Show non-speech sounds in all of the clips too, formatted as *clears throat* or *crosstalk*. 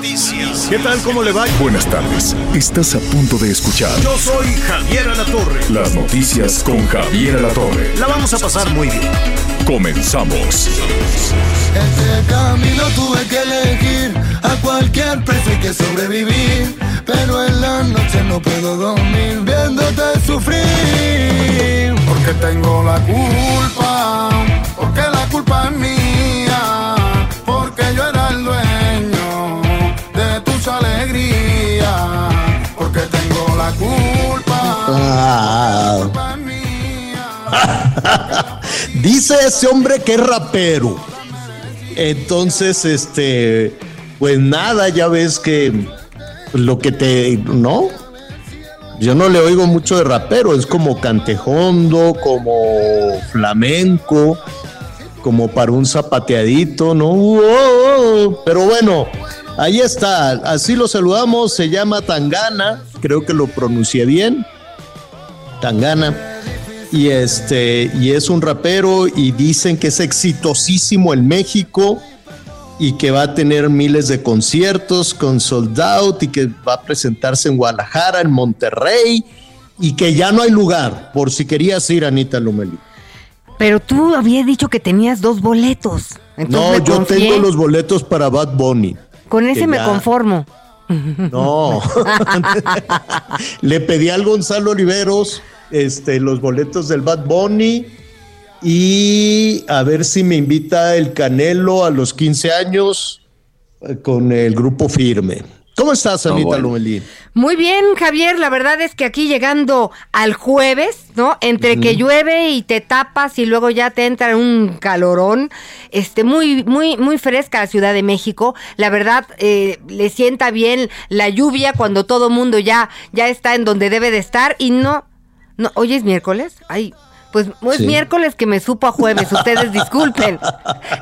Noticias. ¿Qué tal? ¿Cómo le va? Buenas tardes. Estás a punto de escuchar Yo soy Javier Alatorre. las noticias con Javier Alatorre. La vamos a pasar muy bien. Comenzamos. Este camino tuve que elegir a cualquier precio hay que sobrevivir. Pero en la noche no puedo dormir viéndote sufrir. Porque tengo la culpa, porque la culpa es mía. Porque yo era el dueño Ah. *laughs* Dice ese hombre que es rapero. Entonces, este, pues nada, ya ves que lo que te, ¿no? Yo no le oigo mucho de rapero, es como cantejondo, como flamenco, como para un zapateadito, ¿no? Pero bueno, ahí está, así lo saludamos, se llama Tangana, creo que lo pronuncié bien, Tangana y este y es un rapero y dicen que es exitosísimo en México y que va a tener miles de conciertos con sold out y que va a presentarse en Guadalajara, en Monterrey y que ya no hay lugar por si querías ir Anita Lomelí. Pero tú habías dicho que tenías dos boletos. Entonces No, yo tengo los boletos para Bad Bunny. Con ese me ya- conformo. No. *laughs* Le pedí al Gonzalo Oliveros este, los boletos del Bad Bunny y a ver si me invita el Canelo a los 15 años eh, con el grupo firme. ¿Cómo estás, Anita bueno. Lomelí? Muy bien, Javier. La verdad es que aquí llegando al jueves, ¿no? Entre que llueve y te tapas y luego ya te entra un calorón, este, muy, muy, muy fresca la Ciudad de México. La verdad, eh, le sienta bien la lluvia cuando todo mundo ya, ya está en donde debe de estar y no, no. Hoy es miércoles. Ay. Pues es Sí. miércoles que me supo a jueves, ustedes *laughs* disculpen.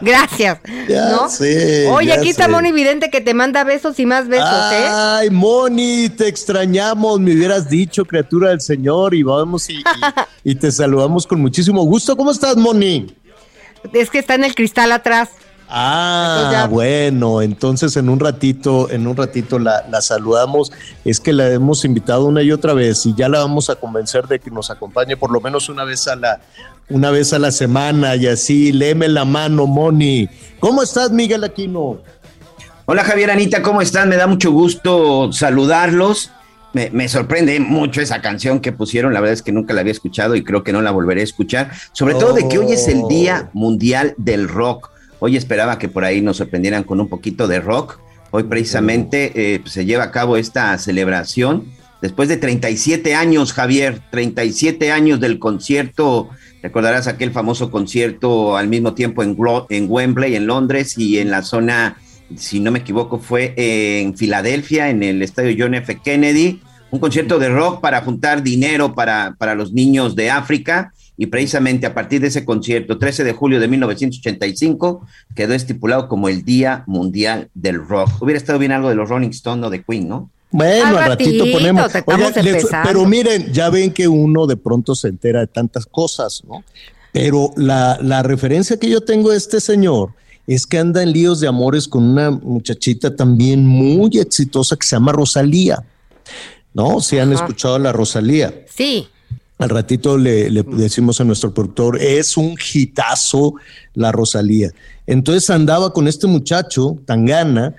Gracias. Ya ¿no? sé, Oye, aquí está. Moni Vidente que te manda besos y más besos, ¿eh? Ay, Moni, te extrañamos, me hubieras dicho, criatura del Señor, y vamos y, y- *laughs* y te saludamos con muchísimo gusto. ¿Cómo estás, Moni? Es que está en el cristal atrás. Ah, Entonces ya- bueno, entonces en un ratito, en un ratito la, la saludamos. Es que la hemos invitado una y otra vez y ya la vamos a convencer de que nos acompañe por lo menos una vez a la, una vez a la semana y así. Léeme la mano, Moni. ¿Cómo estás, Miguel Aquino? Hola Javier Anita, ¿cómo están? Me da mucho gusto saludarlos. Me, me sorprende mucho esa canción que pusieron, la verdad es que nunca la había escuchado y creo que no la volveré a escuchar, sobre todo de que hoy es el Día Mundial del Rock. Hoy esperaba que por ahí nos sorprendieran con un poquito de rock. Hoy precisamente eh, pues, se lleva a cabo esta celebración después de 37 años, Javier, 37 años del concierto. Recordarás aquel famoso concierto al mismo tiempo en, en Wembley, en Londres y en la zona, si no me equivoco, fue en Filadelfia, en el estadio John F. Kennedy. Un concierto de rock para juntar dinero para, para los niños de África. Y precisamente a partir de ese concierto, 13 de julio de 1985, quedó estipulado como el Día Mundial del Rock. Hubiera estado bien algo de los Rolling Stones o de Queen, ¿no? Bueno, Al ratito, ratito, ponemos. les- pero miren, ya ven que uno de pronto se entera de tantas cosas, ¿no? Pero la, la referencia que yo tengo de este señor es que anda en líos de amores con una muchachita también muy exitosa que se llama Rosalía. ¿No? Si han Ajá. escuchado a la Rosalía. Sí. Al ratito le, le decimos a nuestro productor, es un hitazo la Rosalía. Entonces andaba con este muchacho, Tangana,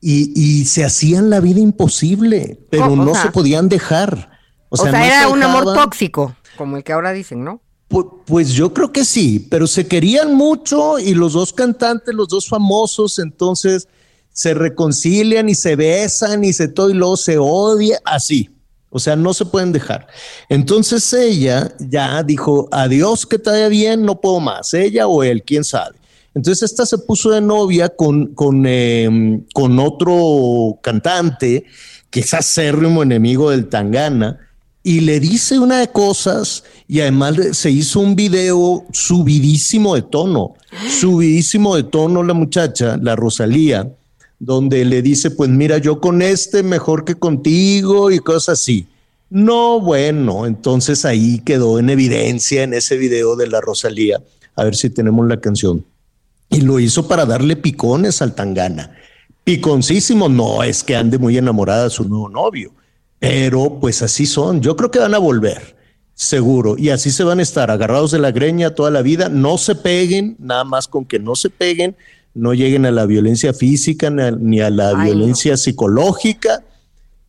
y, y se hacían la vida imposible, pero O- o no sea- se podían dejar. O sea, no se era un amor tóxico, como el que ahora dicen, ¿no? Pu- Pues yo creo que sí, pero se querían mucho y los dos cantantes, los dos famosos, entonces se reconcilian y se besan y se todo y luego se odia, así. O sea, no se pueden dejar. Entonces ella ya dijo, adiós, que te vaya bien, no puedo más, ella o él, quién sabe. Entonces esta se puso de novia con, con, em, con otro cantante que es acérrimo enemigo del Tangana y le dice una de cosas y además se hizo un video subidísimo de tono, *gasps* subidísimo de tono la muchacha, la Rosalía, donde le dice, pues mira, yo con este mejor que contigo y cosas así. No, bueno, entonces ahí quedó en evidencia en ese video de la Rosalía. A ver si tenemos la canción. Y lo hizo para darle picones al Tangana. Piconcísimo, no es que ande muy enamorada de su nuevo novio pero pues así son. Yo creo que van a volver, seguro. Y así se van a estar agarrados de la greña toda la vida. No se peguen, nada más con que no se peguen, no lleguen a la violencia física ni a la violencia psicológica.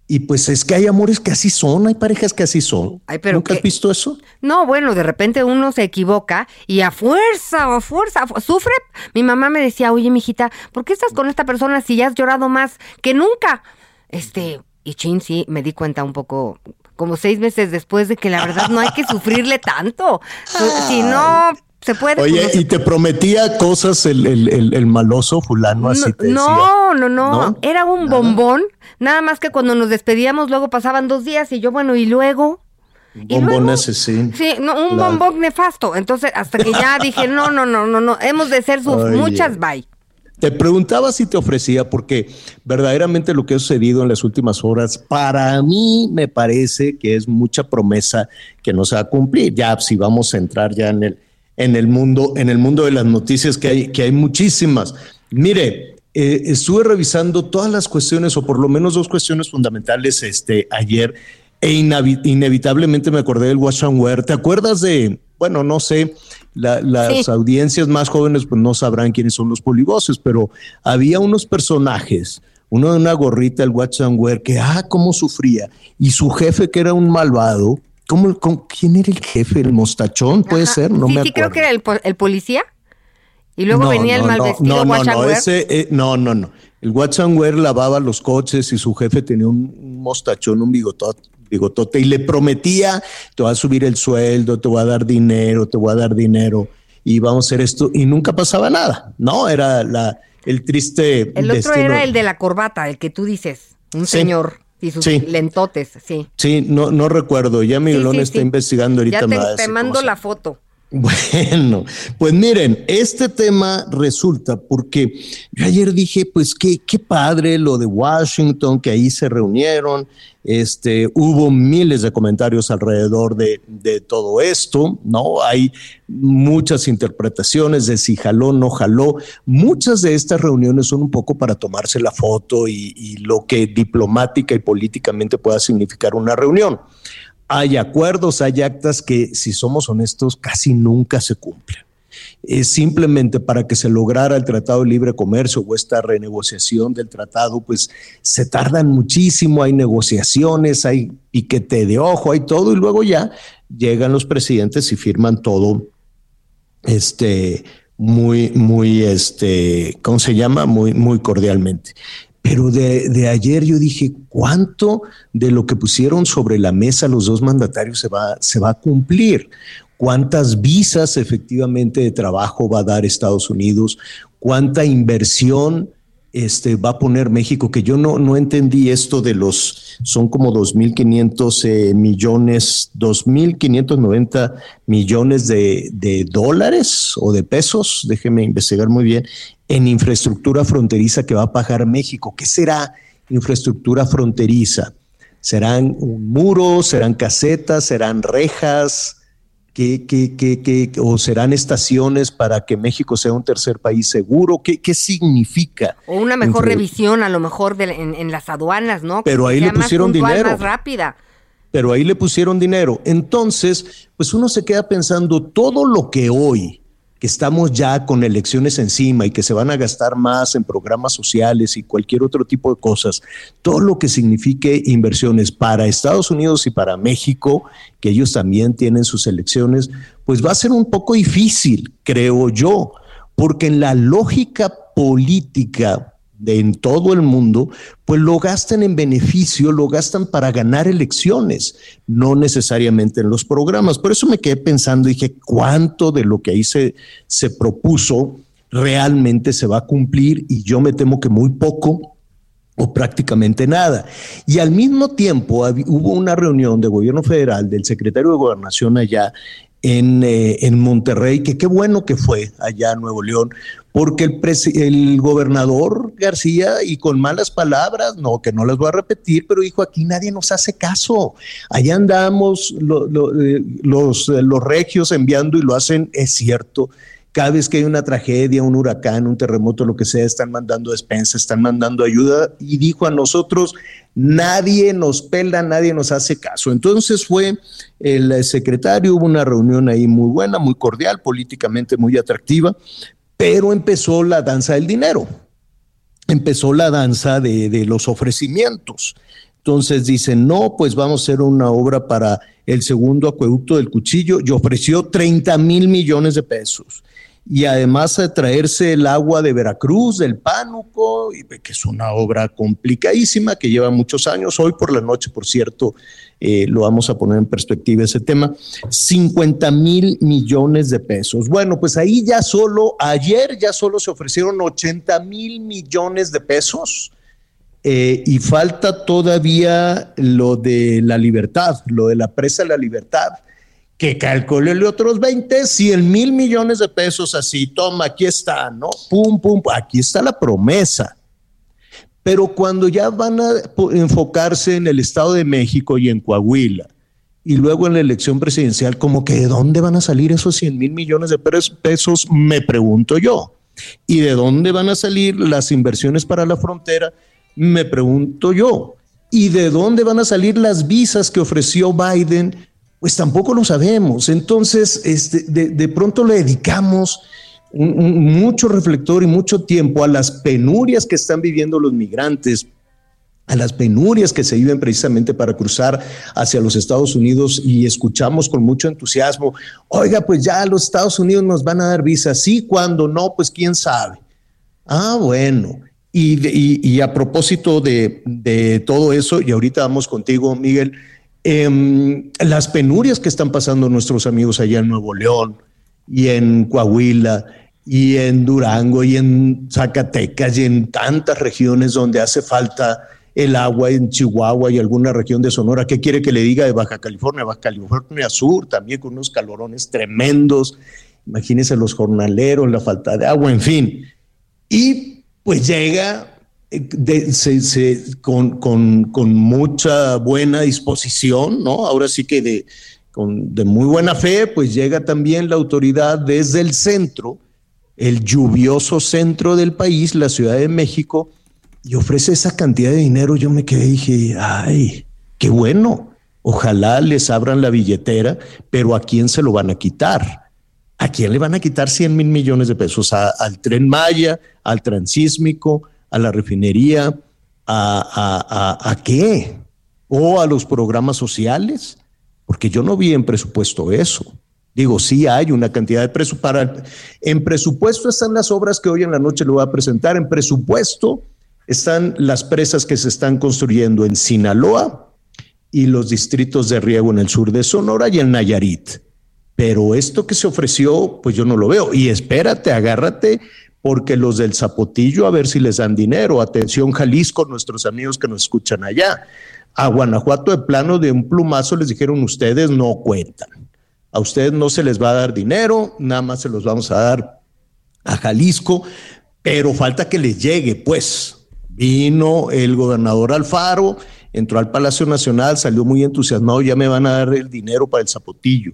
Y pues es que hay amores que así son, hay parejas que así son. ¿Nunca has visto eso? No, bueno, de repente uno se equivoca y a fuerza, a fuerza, sufre. Mi mamá me decía, oye, mijita, ¿por qué estás con esta persona si ya has llorado más que nunca? Este, y Chin sí me di cuenta un poco, como seis meses después de que la verdad no hay que *laughs* sufrirle tanto. Si no se puede. Oye, y te prometía cosas el, el, el, maloso fulano así. No, no, no, Era un bombón. Nada más que cuando nos despedíamos, luego pasaban dos días y yo, bueno, y luego. bombón ese, sí. Sí, no, un bombón nefasto. Entonces, hasta que ya dije, no, no, no, no, no. Hemos de ser sus muchas bye. Te preguntaba si te ofrecía, porque verdaderamente lo que ha sucedido en las últimas horas, para mí me parece que es mucha promesa que no se va a cumplir. Ya si vamos a entrar ya en el, en el mundo, en el mundo de las noticias, que hay, que hay muchísimas. Mire, eh, estuve revisando todas las cuestiones, o por lo menos dos cuestiones fundamentales este, ayer, e inevitablemente me acordé del Wash and ¿Te acuerdas de, bueno, no sé, las audiencias más jóvenes pues no sabrán quiénes son los polivoces, pero había unos personajes, uno de una gorrita, el Watson Wear, que, ah, cómo sufría, y su jefe que era un malvado, ¿cómo, quién era el jefe? ¿El mostachón? ¿Puede ser? No sí, me sí, creo que era el, policía. Y luego venía el mal vestido no, no, no, ese, eh, no, no, no. El Watson Wear lavaba los coches y su jefe tenía un mostachón, un bigotote, bigotote y le prometía, te voy a subir el sueldo, te voy a dar dinero, te voy a dar dinero y vamos a hacer esto y nunca pasaba nada, ¿no? Era la, el triste... El otro era el de la corbata, el que tú dices, un señor. Y sus lentotes, sí. Sí, no, no recuerdo. Ya mi sí, está investigando ahorita ya te, más. Te mando la foto. Bueno, pues miren, este tema resulta porque ayer dije, pues qué, qué padre lo de Washington, que ahí se reunieron, este, hubo miles de comentarios alrededor de, de todo esto, ¿no? Hay muchas interpretaciones de si jaló, no jaló. Muchas de estas reuniones son un poco para tomarse la foto y, y lo que diplomática y políticamente pueda significar una reunión hay acuerdos, hay actas que, si somos honestos, casi nunca se cumplen. Es simplemente para que se lograra el Tratado de Libre Comercio o esta renegociación del tratado, pues se tardan muchísimo, hay negociaciones, hay piquete de ojo, hay todo, y luego ya llegan los presidentes y firman todo este muy, muy, este, ¿cómo se llama? Muy, muy cordialmente. Pero de, ayer yo dije, ¿cuánto de lo que pusieron sobre la mesa los dos mandatarios se va, se va a cumplir? ¿Cuántas visas efectivamente de trabajo va a dar Estados Unidos? ¿Cuánta inversión este, va a poner México, que yo no, no entendí esto de los, son como 2.500 eh, millones, 2.590 millones de, de, dólares o de pesos, déjeme investigar muy bien, en infraestructura fronteriza que va a pagar México. ¿Qué será infraestructura fronteriza? ¿Serán un muro? ¿Serán casetas? ¿Serán rejas? ¿Qué, o serán estaciones para que México sea un tercer país seguro? ¿Qué, qué significa? O una mejor revisión a lo mejor en, las aduanas, ¿no? Pero ahí le pusieron dinero. Más rápida. Pero ahí le pusieron dinero. Entonces, pues uno se queda pensando todo lo que hoy que estamos ya con elecciones encima y que se van a gastar más en programas sociales y cualquier otro tipo de cosas, todo lo que signifique inversiones para Estados Unidos y para México, que ellos también tienen sus elecciones, pues va a ser un poco difícil, creo yo, porque en la lógica política de en todo el mundo, pues lo gastan en beneficio, lo gastan para ganar elecciones, no necesariamente en los programas. Por eso me quedé pensando, dije, ¿cuánto de lo que ahí se, se propuso realmente se va a cumplir? Y yo me temo que muy poco o prácticamente nada. Y al mismo tiempo hubo una reunión de gobierno federal del secretario de gobernación allá en, eh, en, Monterrey, que qué bueno que fue allá en Nuevo León, porque el, gobernador García, y con malas palabras, no, que no las voy a repetir, pero dijo, aquí nadie nos hace caso. Allá andamos eh, los, los regios enviando y lo hacen, es cierto, cada vez que hay una tragedia, un huracán, un terremoto, lo que sea, están mandando despensa, están mandando ayuda y dijo a nosotros, nadie nos pela, nadie nos hace caso. Entonces fue el secretario, hubo una reunión ahí muy buena, muy cordial, políticamente muy atractiva, pero empezó la danza del dinero, empezó la danza de, los ofrecimientos. Entonces dicen, no, pues vamos a hacer una obra para el segundo acueducto del cuchillo y ofreció 30 mil millones de pesos y además a traerse el agua de Veracruz, del Pánuco, que es una obra complicadísima que lleva muchos años. Hoy por la noche, por cierto, eh, lo vamos a poner en perspectiva ese tema, 50 mil millones de pesos. Bueno, pues ahí ya solo, ayer ya solo se ofrecieron 80 mil millones de pesos. Eh, y falta todavía lo de la libertad, lo de la presa de la libertad, que calculele otros 20, 100 mil millones de pesos así, toma, aquí está, ¿no? Pum, pum, aquí está la promesa. Pero cuando ya van a enfocarse en el Estado de México y en Coahuila, y luego en la elección presidencial, como que de dónde van a salir esos 100 mil millones de pesos, me pregunto yo. ¿Y de dónde van a salir las inversiones para la frontera? Me pregunto yo. ¿Y de dónde van a salir las visas que ofreció Biden pues tampoco lo sabemos. Entonces, este, de, pronto le dedicamos mucho reflector y mucho tiempo a las penurias que están viviendo los migrantes, a las penurias que se viven precisamente para cruzar hacia los Estados Unidos y escuchamos con mucho entusiasmo, oiga, pues ya los Estados Unidos nos van a dar visa, sí, cuando no, pues quién sabe. Ah, bueno. Y, a propósito de, de todo eso, y ahorita vamos contigo, Miguel, Em, las penurias que están pasando nuestros amigos allá en Nuevo León y en Coahuila y en Durango y en Zacatecas y en tantas regiones donde hace falta el agua en Chihuahua y alguna región de Sonora. ¿Qué quiere que le diga de Baja California? Baja California Sur, también con unos calorones tremendos. Imagínense los jornaleros, la falta de agua, en fin. Y pues llega de, con, con, mucha buena disposición, ¿no? Ahora sí que de, de muy buena fe, pues llega también la autoridad desde el centro, el lluvioso centro del país, la Ciudad de México, y ofrece esa cantidad de dinero. Yo me quedé y dije, ay, qué bueno. Ojalá les abran la billetera, pero ¿a quién se lo van a quitar? ¿A quién le van a quitar 100 mil millones de pesos? ¿Al tren Maya, al transísmico, a la refinería, a, a, qué? ¿O a los programas sociales? Porque yo no vi en presupuesto eso. Digo, sí hay una cantidad de presupuesto. En presupuesto están las obras que hoy en la noche lo voy a presentar. En presupuesto están las presas que se están construyendo en Sinaloa y los distritos de riego en el sur de Sonora y en Nayarit. Pero esto que se ofreció, pues yo no lo veo. Y espérate, agárrate porque los del Zapotillo a ver si les dan dinero. Atención Jalisco, nuestros amigos que nos escuchan allá. A Guanajuato de plano de un plumazo les dijeron ustedes no cuentan. A ustedes no se les va a dar dinero, nada más se los vamos a dar a Jalisco, pero falta que les llegue, pues. Vino el gobernador Alfaro, entró al Palacio Nacional, salió muy entusiasmado, ya me van a dar el dinero para el Zapotillo.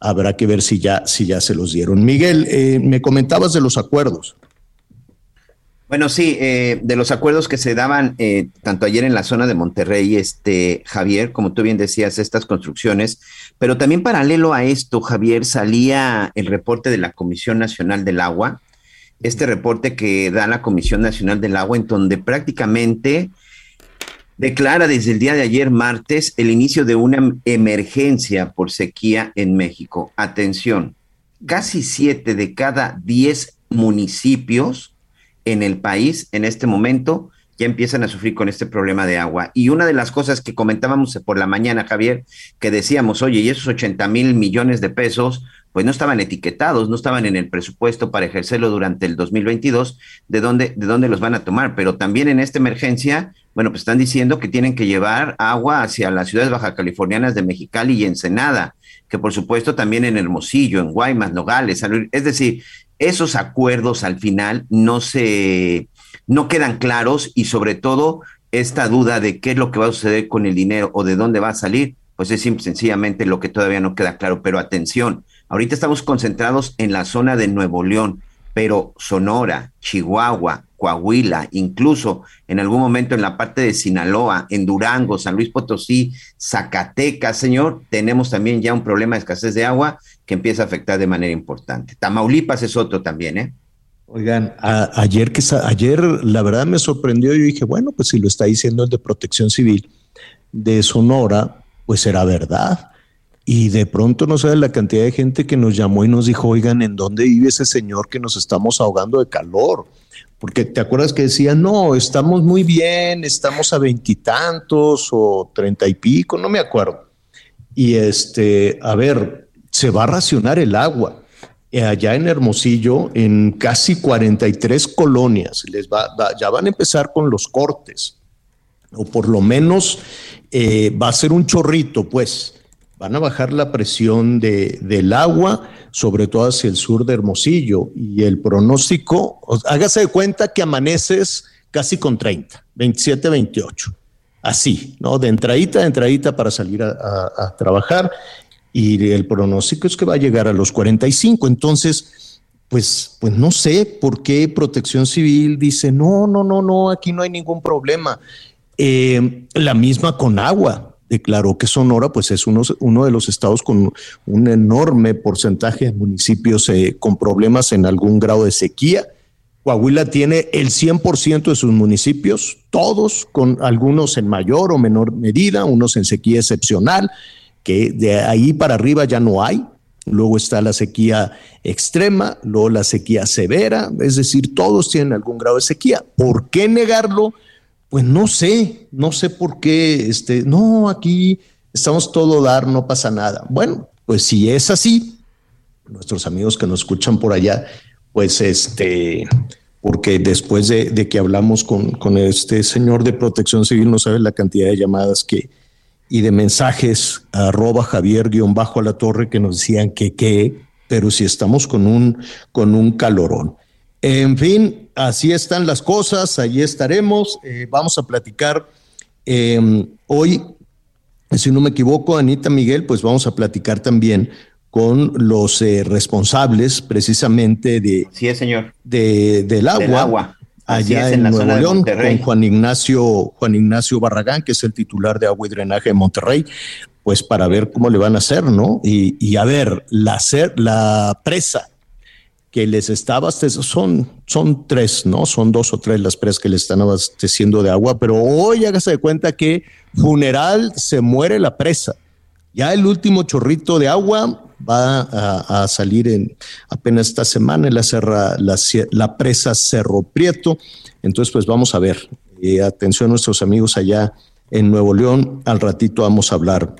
Habrá que ver si ya, si ya se los dieron. Miguel, eh, me comentabas de los acuerdos. Bueno, sí, eh, de los acuerdos que se daban eh, tanto ayer en la zona de Monterrey, este Javier, como tú bien decías, estas construcciones, pero también paralelo a esto, Javier, salía el reporte de la Comisión Nacional del Agua, este reporte que da la Comisión Nacional del Agua, en donde prácticamente declara desde el día de ayer, martes, el inicio de una emergencia por sequía en México. Atención, casi siete de cada diez municipios en el país en este momento ya empiezan a sufrir con este problema de agua. Y una de las cosas que comentábamos por la mañana, Javier, que decíamos, oye, y esos 80 mil millones de pesos, pues no estaban etiquetados, no estaban en el presupuesto para ejercerlo durante el 2022, ¿de dónde, de dónde los van a tomar? Pero también en esta emergencia, bueno, pues están diciendo que tienen que llevar agua hacia las ciudades baja californianas de Mexicali y Ensenada, que por supuesto también en Hermosillo, en Guaymas, Nogales, es decir, esos acuerdos al final no se no quedan claros y sobre todo esta duda de qué es lo que va a suceder con el dinero o de dónde va a salir, pues es sencillamente lo que todavía no queda claro. Pero atención, ahorita estamos concentrados en la zona de Nuevo León, pero Sonora, Chihuahua, Coahuila, incluso en algún momento en la parte de Sinaloa, en Durango, San Luis Potosí, Zacatecas, señor, tenemos también ya un problema de escasez de agua que empieza a afectar de manera importante. Tamaulipas es otro también, ¿eh? Oigan, ayer que ayer la verdad me sorprendió. Yo dije, bueno, pues si lo está diciendo el de Protección Civil de Sonora, pues será verdad. Y de pronto no sabe la cantidad de gente que nos llamó y nos dijo, oigan, ¿en dónde vive ese señor que nos estamos ahogando de calor? Porque te acuerdas que decían, no, estamos muy bien, estamos a veintitantos o treinta y pico, no me acuerdo. Y este, a ver, se va a racionar el agua eh, allá en Hermosillo, en casi 43 colonias, les va, ya van a empezar con los cortes, o por lo menos eh, va a ser un chorrito, pues van a bajar la presión de, del agua, sobre todo hacia el sur de Hermosillo, y el pronóstico, hágase de cuenta que amaneces casi con 30, 27, 28 así, ¿no? De entradita de entradita para salir a, trabajar y el pronóstico es que va a llegar a los 45. Entonces, pues, pues no sé por qué Protección Civil dice, no, no, no, no, aquí no hay ningún problema. Eh, la misma con agua. Declaró que Sonora pues es uno, uno de los estados con un enorme porcentaje de municipios eh, con problemas en algún grado de sequía. Coahuila tiene el 100% de sus municipios, todos con algunos en mayor o menor medida, unos en sequía excepcional que de ahí para arriba ya no hay. Luego está la sequía extrema, luego la sequía severa, es decir, todos tienen algún grado de sequía. ¿Por qué negarlo? Pues no sé, no sé por qué, este, no, aquí estamos todo dar, no pasa nada. Bueno, pues si es así, nuestros amigos que nos escuchan por allá, pues este, porque después de, que hablamos con, con, este señor de protección civil, no sabe la cantidad de llamadas que, y de mensajes arroba Javier-bajo a la torre que nos decían que qué, pero si estamos con un, con un calorón. En fin, así están las cosas, allí estaremos. Eh, vamos a platicar em, hoy, si no me equivoco, Anita Miguel, pues vamos a platicar también con los eh, responsables precisamente de, sí, señor. De, del agua. Del agua allá en, Nuevo León con Juan Ignacio, Juan Ignacio Barragán, que es el titular de agua y drenaje de Monterrey, pues para ver cómo le van a hacer, ¿no? Y, a ver, la, la presa que les está abasteciendo, son, son tres, ¿no? Son dos o tres las presas que le están abasteciendo de agua, pero hoy hágase de cuenta que funeral se muere la presa. Ya el último chorrito de agua va a, salir en apenas esta semana la, serra, la, presa Cerro Prieto. Entonces, pues vamos a ver. Eh, atención a nuestros amigos allá en Nuevo León. Al ratito vamos a hablar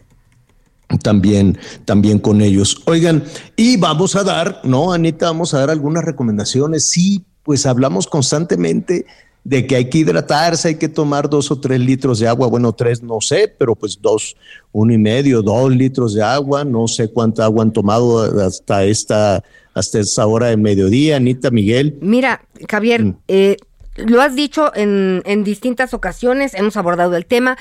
también, también con ellos. Oigan, y vamos a dar, ¿no, Anita? Vamos a dar algunas recomendaciones. Sí, pues hablamos constantemente de que hay que hidratarse, hay que tomar dos o tres litros de agua, bueno, tres no sé, pero pues dos, uno y medio, dos litros de agua, no sé cuánta agua han tomado hasta esta, hasta esta hora de mediodía, Anita Miguel. Mira, Javier, mm. eh, lo has dicho en, en distintas ocasiones, hemos abordado el tema.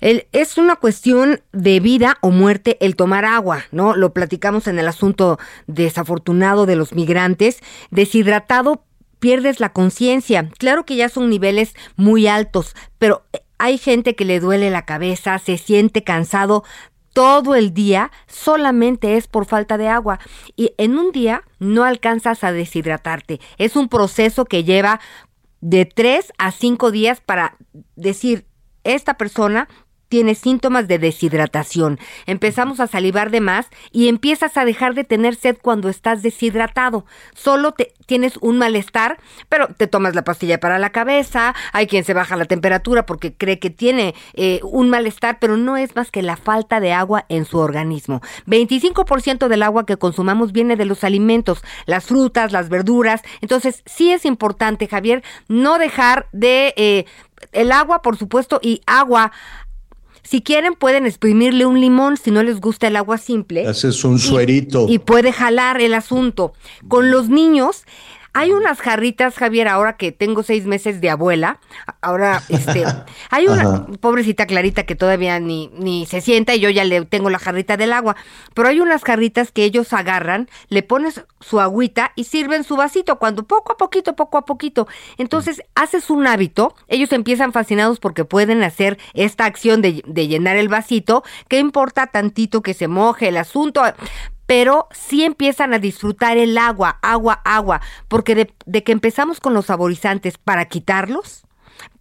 es una cuestión de vida o muerte el tomar agua, ¿no? Lo platicamos en el asunto desafortunado de los migrantes. Deshidratado pierdes la conciencia. Claro que ya son niveles muy altos, pero hay gente que le duele la cabeza, se siente cansado todo el día, solamente es por falta de agua. Y en un día no alcanzas a deshidratarte. Es un proceso que lleva de tres a cinco días para decir, esta persona tienes síntomas de deshidratación. Empezamos a salivar de más y empiezas a dejar de tener sed cuando estás deshidratado. Solo te, tienes un malestar, pero te tomas la pastilla para la cabeza, hay quien se baja la temperatura porque cree que tiene eh, un malestar, pero no es más que la falta de agua en su organismo. 25% del agua que consumamos viene de los alimentos, las frutas, las verduras. Entonces, sí es importante, Javier, no dejar de... Eh, el agua, por supuesto, y agua si quieren pueden exprimirle un limón si no les gusta el agua simple. Haces un suerito. Y, puede jalar el asunto. Con los niños hay unas jarritas, Javier, ahora que tengo seis meses de abuela, ahora, este, *laughs* hay una pobrecita Clarita que todavía ni, ni se sienta y yo ya le tengo la jarrita del agua, pero hay unas jarritas que ellos agarran, le pones su agüita y sirven su vasito, cuando poco a poquito, poco a poquito. Entonces, haces un hábito, ellos empiezan fascinados porque pueden hacer esta acción de, de llenar el vasito, ¿qué importa tantito que se moje el asunto? Pero sí empiezan a disfrutar el agua, agua, agua, porque de, que empezamos con los saborizantes para quitarlos,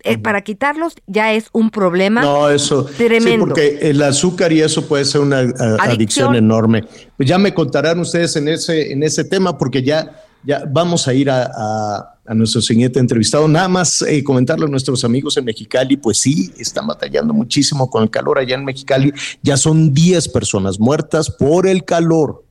eh, para quitarlos ya es un problema no, eso, tremendo. Sí, porque el azúcar y eso puede ser una adicción. enorme. Pues ya me contarán ustedes en ese, en ese tema, porque ya, ya vamos a ir a a nuestro siguiente entrevistado. Nada más eh, comentarle a nuestros amigos en Mexicali, pues sí, están batallando muchísimo con el calor allá en Mexicali. Ya son 10 personas muertas por el calor.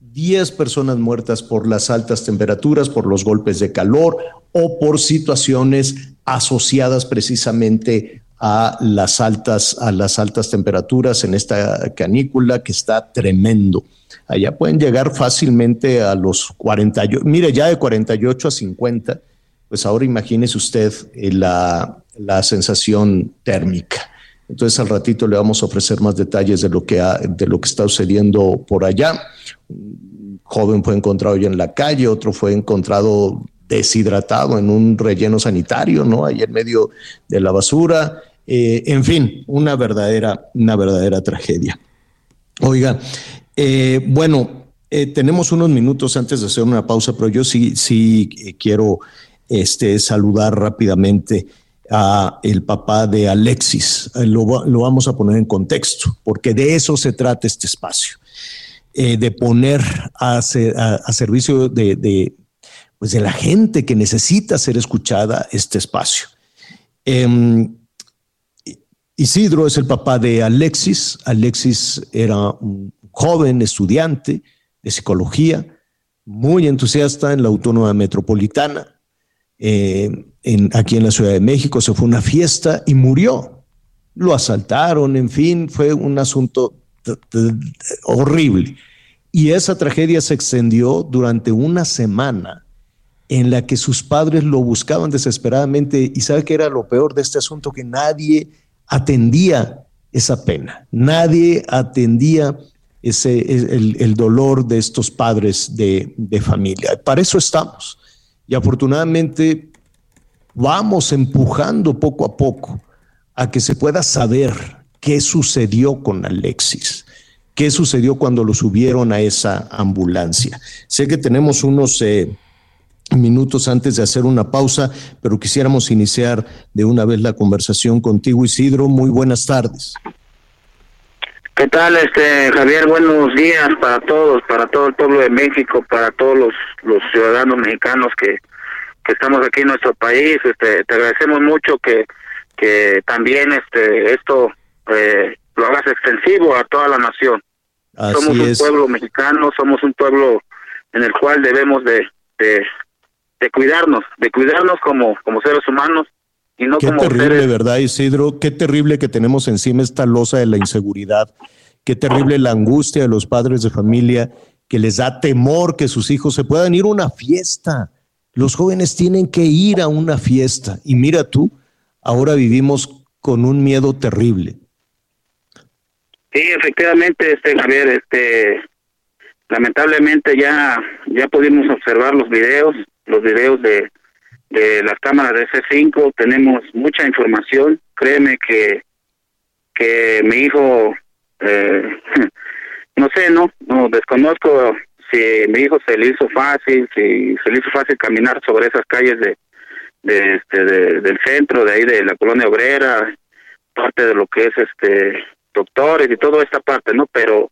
10 personas muertas por las altas temperaturas, por los golpes de calor o por situaciones asociadas precisamente a las altas, a las altas temperaturas en esta canícula que está tremendo. Allá pueden llegar fácilmente a los 48, mire, ya de 48 a 50, pues ahora imagínese usted eh, la, la sensación térmica. Entonces al ratito le vamos a ofrecer más detalles de lo que, de lo que está sucediendo por allá. Un joven fue encontrado ya en la calle, otro fue encontrado deshidratado en un relleno sanitario, ¿no? Ahí en medio de la basura. Eh, en fin, una verdadera, una verdadera tragedia. Oiga, eh, bueno, eh, tenemos unos minutos antes de hacer una pausa, pero yo sí, sí quiero este, saludar rápidamente a el papá de Alexis. Lo, lo, vamos a poner en contexto, porque de eso se trata este espacio, de poner a, a, servicio de, de, pues de la gente que necesita ser escuchada este espacio. Em, Isidro es el papá de Alexis. Alexis era un joven estudiante de psicología, muy entusiasta en la Autónoma Metropolitana. Eh, aquí en la Ciudad de México se fue a una fiesta y murió. Lo asaltaron, en fin, fue un asunto horrible. Y esa tragedia se extendió durante una semana en la que sus padres lo buscaban desesperadamente. ¿Y sabe qué era lo peor de este asunto? Que nadie atendía esa pena, nadie atendía ese, el, dolor de estos padres de, de familia. Para eso estamos. Y afortunadamente vamos empujando poco a poco a que se pueda saber qué sucedió con Alexis, qué sucedió cuando lo subieron a esa ambulancia. Sé que tenemos unos eh, minutos antes de hacer una pausa, pero quisiéramos iniciar de una vez la conversación contigo, Isidro. Muy buenas tardes. ¿Qué tal, este Javier? Buenos días para todos, para todo el pueblo de México, para todos los, los ciudadanos mexicanos que, que estamos aquí en nuestro país. Este, te agradecemos mucho que, que también este esto eh, lo hagas extensivo a toda la nación. somos un pueblo mexicano, somos un pueblo en el cual debemos de, de, de cuidarnos, de cuidarnos como, como seres humanos y no Qué terrible, ¿verdad, Isidro? Qué terrible que tenemos encima esta losa de la inseguridad. Qué terrible la angustia de los padres de familia que les da temor que sus hijos se puedan ir a una fiesta. Los jóvenes tienen que ir a una fiesta. Y mira tú, ahora vivimos con un miedo terrible. Sí, efectivamente, este Javier, este lamentablemente ya ya pudimos observar los videos los videos de, de las cámaras de C5, tenemos mucha información, créeme que, que mi hijo, eh, *laughs* no sé, no, no desconozco si mi hijo se le hizo fácil, si se le hizo fácil caminar sobre esas calles de, de este del centro, de ahí de la colonia obrera, parte de lo que es este doctores y toda esta parte, ¿no? Pero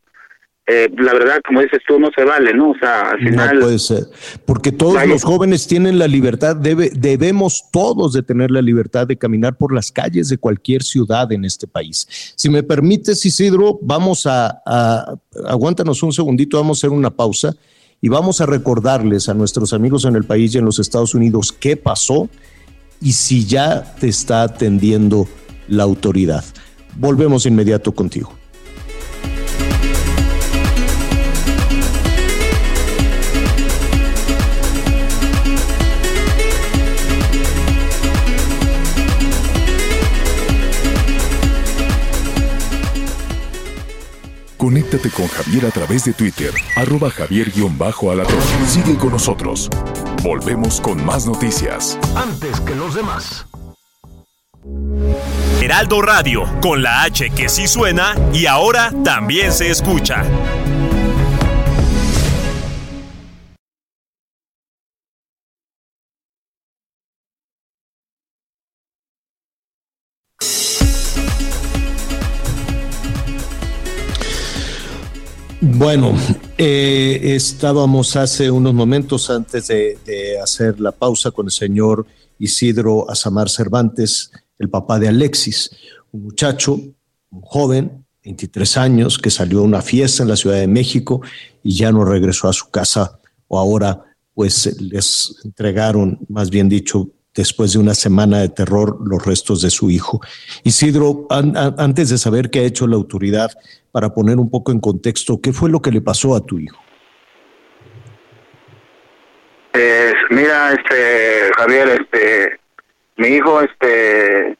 eh, la verdad, como dices tú, no se vale, ¿no? O sea, al final... No puede ser, porque todos los jóvenes tienen la libertad, debe, debemos todos de tener la libertad de caminar por las calles de cualquier ciudad en este país. Si me permites, Isidro, vamos a, a aguántanos un segundito, vamos a hacer una pausa y vamos a recordarles a nuestros amigos en el país y en los Estados Unidos qué pasó y si ya te está atendiendo la autoridad. Volvemos inmediato contigo. Conéctate con Javier a través de Twitter, arroba javier-alatón. Sigue con nosotros. Volvemos con más noticias. Antes que los demás. Heraldo Radio, con la H que sí suena y ahora también se escucha. Bueno, eh, estábamos hace unos momentos antes de, hacer la pausa con el señor Isidro Azamar Cervantes, el papá de Alexis, un muchacho, un joven, 23 años, que salió a una fiesta en la Ciudad de México y ya no regresó a su casa, o ahora pues les entregaron, más bien dicho, después de una semana de terror, los restos de su hijo. Isidro, antes de saber qué ha hecho la autoridad, para poner un poco en contexto, ¿qué fue lo que le pasó a tu hijo? Eh, mira, este Javier, este mi hijo, este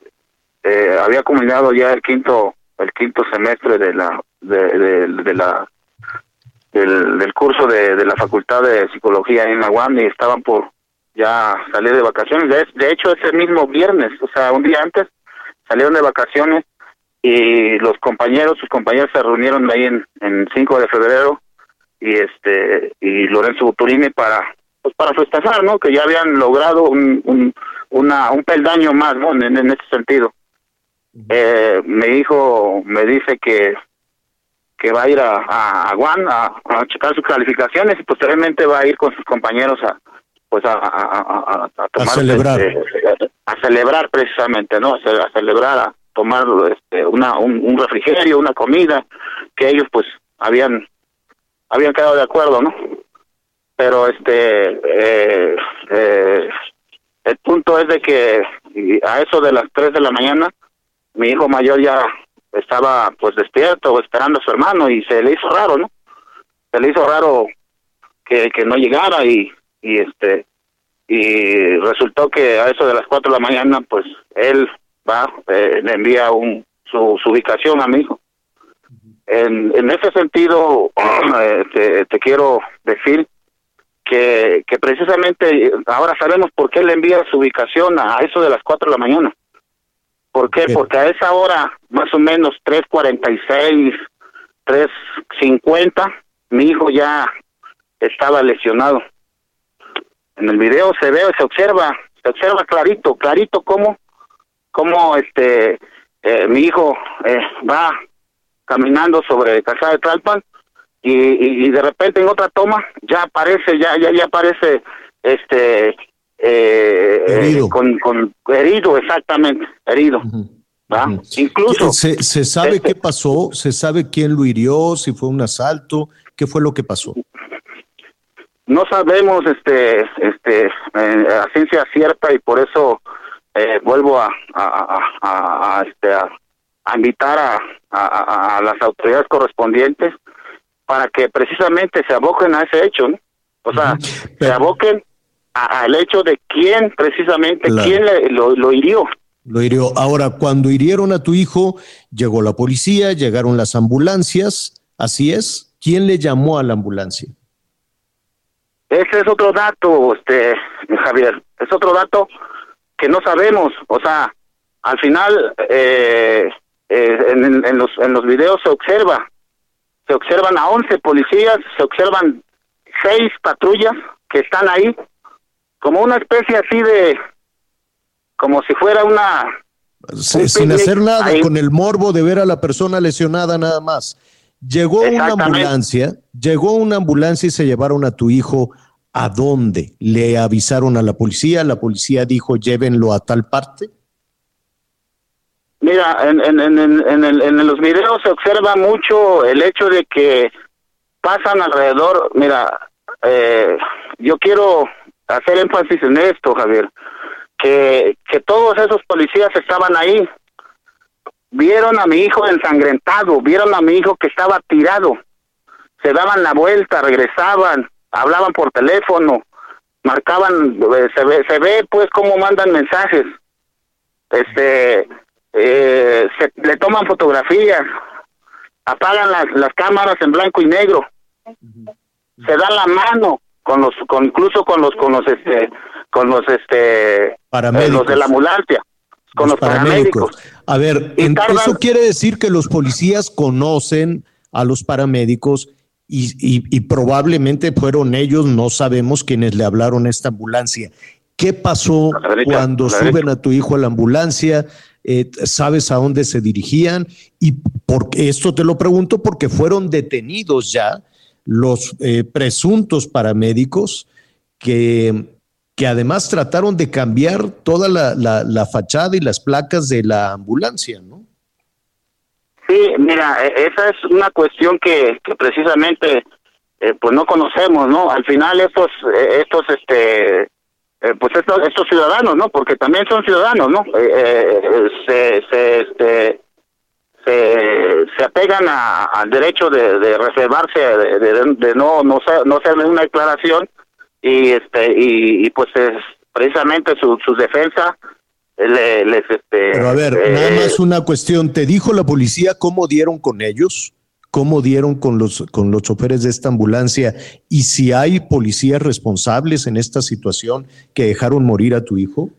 eh, había culminado ya el quinto el quinto semestre de la de, la del, curso de, la facultad de psicología en la y estaban por ya salir de vacaciones. De, de hecho, ese mismo viernes, o sea, un día antes, salieron de vacaciones y los compañeros, sus compañeros se reunieron ahí en, en 5 de febrero y este y Lorenzo Buturini para pues para festejar, ¿no? Que ya habían logrado un, un una un peldaño más, ¿no? En, en ese sentido. Eh, mi hijo me dice que que va a ir a, a, a a, checar sus calificaciones y posteriormente va a ir con sus compañeros a pues a, a, a, celebrar este, a celebrar precisamente no a, celebrar a tomar este, una un, refrigerio una comida que ellos pues habían habían quedado de acuerdo no pero este eh, eh, el punto es de que a eso de las 3 de la mañana mi hijo mayor ya estaba pues despierto esperando a su hermano y se le hizo raro no se le hizo raro que, que no llegara y y este y resultó que a eso de las cuatro de la mañana pues él va eh, le envía un su, ubicación a mi hijo en, en ese sentido eh, *clears throat* te, quiero decir que, que precisamente ahora sabemos por qué le envía su ubicación a eso de las cuatro de la mañana. ¿Por qué? Porque a esa hora, más o menos 3.46, 3.50, mi hijo ya estaba lesionado en el video se ve, se observa, se observa clarito, clarito cómo, cómo este, eh, mi hijo eh, va caminando sobre Calzada de Tlalpan y, y, de repente en otra toma ya aparece, ya, ya, ya aparece este, eh, herido. con, con, herido, exactamente, herido. Incluso. ¿Se, ¿Se, sabe este qué pasó? ¿Se sabe quién lo hirió? ¿Si fue un asalto? ¿Qué fue lo que pasó? No sabemos este este eh, a ciencia cierta y por eso eh, vuelvo a a, a, este a, invitar a, a, las autoridades correspondientes para que precisamente se aboquen a ese hecho ¿no? o sea se aboquen al hecho de quién precisamente quién lo, lo hirió. Lo hirió. Ahora cuando hirieron a tu hijo llegó la policía llegaron las ambulancias. Así es. Quién le llamó a la ambulancia ese es otro dato, este Javier, es otro dato que no sabemos, o sea, al final eh, eh, en, los en los videos se observa, se observan a 11 policías, se observan seis patrullas que están ahí como una especie así de como si fuera una sin hacer nada, ahí. con el morbo de ver a la persona lesionada nada más. Llegó una ambulancia, llegó una ambulancia y se llevaron a tu hijo. ¿A dónde? ¿Le avisaron a la policía? ¿La policía dijo llévenlo a tal parte? Mira, en, en, en, en, en el- en los videos se observa mucho el hecho de que pasan alrededor. Mira, eh, yo quiero hacer énfasis en esto, Javier, que, que todos esos policías estaban ahí. Vieron a mi hijo ensangrentado, vieron a mi hijo que estaba tirado. Se daban la vuelta, regresaban, hablaban por teléfono, marcaban, eh, se ve, se ve pues cómo mandan mensajes este eh, se, le toman fotografías apagan las, las cámaras en blanco y negro se dan la mano con los con incluso con los con los este con los este Paramédicos. eh, los de la ambulancia con los, paramédicos. A ver, en- tardan- eso quiere decir que los policías conocen a los paramédicos y, y- y probablemente fueron ellos, no sabemos quienes le hablaron a esta ambulancia. ¿Qué pasó derecha, cuando suben derecha. a tu hijo a la ambulancia? Eh, ¿Sabes a dónde se dirigían? Y porque esto te lo pregunto porque fueron detenidos ya los eh, presuntos paramédicos que, que además trataron de cambiar toda la, la- la fachada y las placas de la ambulancia, ¿no? Sí, mira, e- esa es una cuestión que, que precisamente eh, pues no conocemos, ¿no? Al final estos eh, estos este eh, pues estos, estos ciudadanos, ¿no? Porque también son ciudadanos, ¿no? Eh, se se este se, se apegan a- al derecho de, reservarse de, de- no no no hacer una declaración y este y, y pues es precisamente su, su defensa eh, le- les este Pero a ver, eh, nada más una cuestión. ¿Te dijo la policía cómo dieron con ellos? ¿Cómo dieron con los, con los choferes de esta ambulancia? Y si hay policías responsables en esta situación que dejaron morir a tu hijo.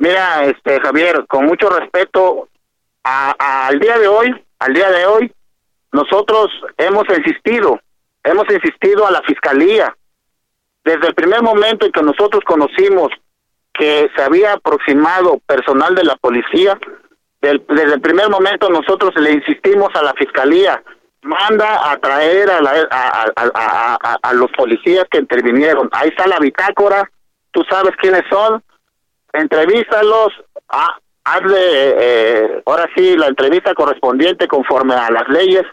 Mira, este Javier, con mucho respeto, a- a- al día de hoy, al día de hoy, nosotros hemos insistido, hemos insistido a la fiscalía. Desde el primer momento en que nosotros conocimos que se había aproximado personal de la policía, desde el primer momento nosotros le insistimos a la fiscalía, manda a traer a, la- a, a- a- los policías que intervinieron. Ahí está la bitácora, tú sabes quiénes son, entrevístalos, ha- hazle eh, ahora sí la entrevista correspondiente conforme a las leyes,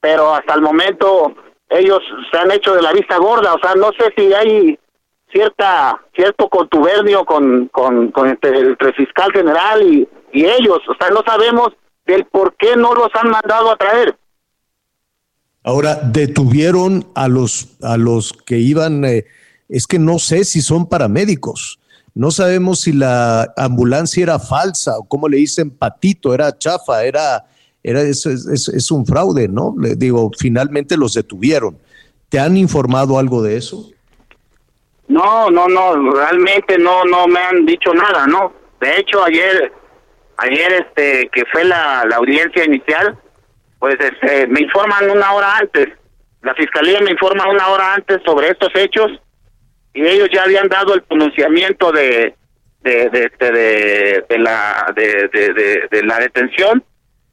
pero hasta el momento ellos se han hecho de la vista gorda, o sea, no sé si hay cierta cierto contubernio con, con, con entre, entre fiscal general y, y ellos, o sea, no sabemos del por qué no los han mandado a traer. Ahora, detuvieron a los, a los que iban, eh, es que no sé si son paramédicos. No sabemos si la ambulancia era falsa o como le dicen patito, era chafa, era, era es, es- es- un fraude, ¿no? Le digo, finalmente los detuvieron. ¿Te han informado algo de eso? No, no, no, realmente no, no me han dicho nada, ¿no? De hecho, ayer, ayer, este, que fue la, la audiencia inicial, pues, este, me informan una hora antes. La fiscalía me informa una hora antes sobre estos hechos y ellos ya habían dado el pronunciamiento de, de, de, este, la, de, de la detención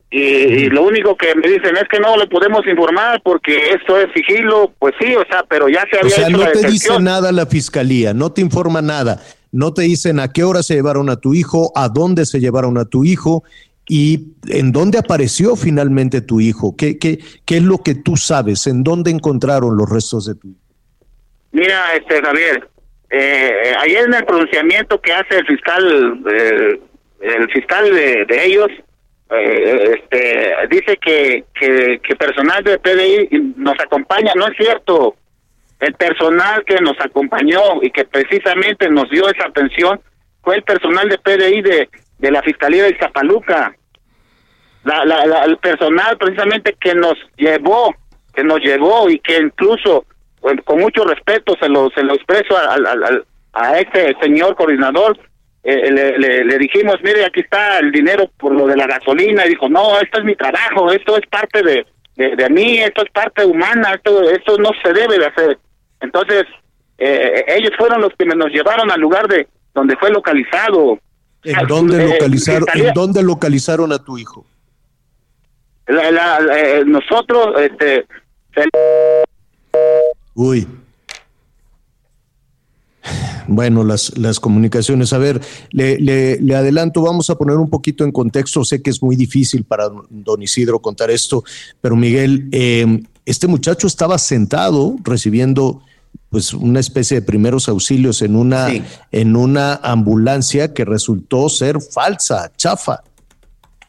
y, lo único que me dicen es que no le podemos informar porque esto es sigilo, pues sí, o sea, pero ya se O había sea, hecho no la te dice nada la fiscalía, no te informa nada, no te dicen a qué hora se llevaron a tu hijo, a dónde se llevaron a tu hijo y en dónde apareció finalmente tu hijo. ¿Qué, qué, qué es lo que tú sabes? ¿En dónde encontraron los restos de tu hijo? Mira, este Javier, eh, ayer en el pronunciamiento que hace el fiscal, eh, el fiscal de, de ellos, eh, este, dice que, que, que personal de PDI nos acompaña, no es cierto. El personal que nos acompañó y que precisamente nos dio esa atención fue el personal de PDI de, de la Fiscalía de Zapaluca. La, el personal precisamente que nos llevó, que nos llevó y que incluso con mucho respeto se lo se lo expreso al- a este señor coordinador eh, le, le- le dijimos mire aquí está el dinero por lo de la gasolina y dijo no esto es mi trabajo esto es parte de, de, de mí esto es parte humana esto esto no se debe de hacer entonces eh, ellos fueron los que me nos llevaron al lugar de donde fue localizado ¿En dónde, Eh, localizaron, fiscalía- ¿En dónde localizaron a tu hijo? la- la- eh, nosotros, este, Uy. Bueno, las, las comunicaciones. A ver, le, le- le adelanto, vamos a poner un poquito en contexto. Sé que es muy difícil para don Isidro contar esto, pero Miguel, eh, este muchacho estaba sentado recibiendo pues una especie de primeros auxilios en una, Sí. en una ambulancia que resultó ser falsa, chafa.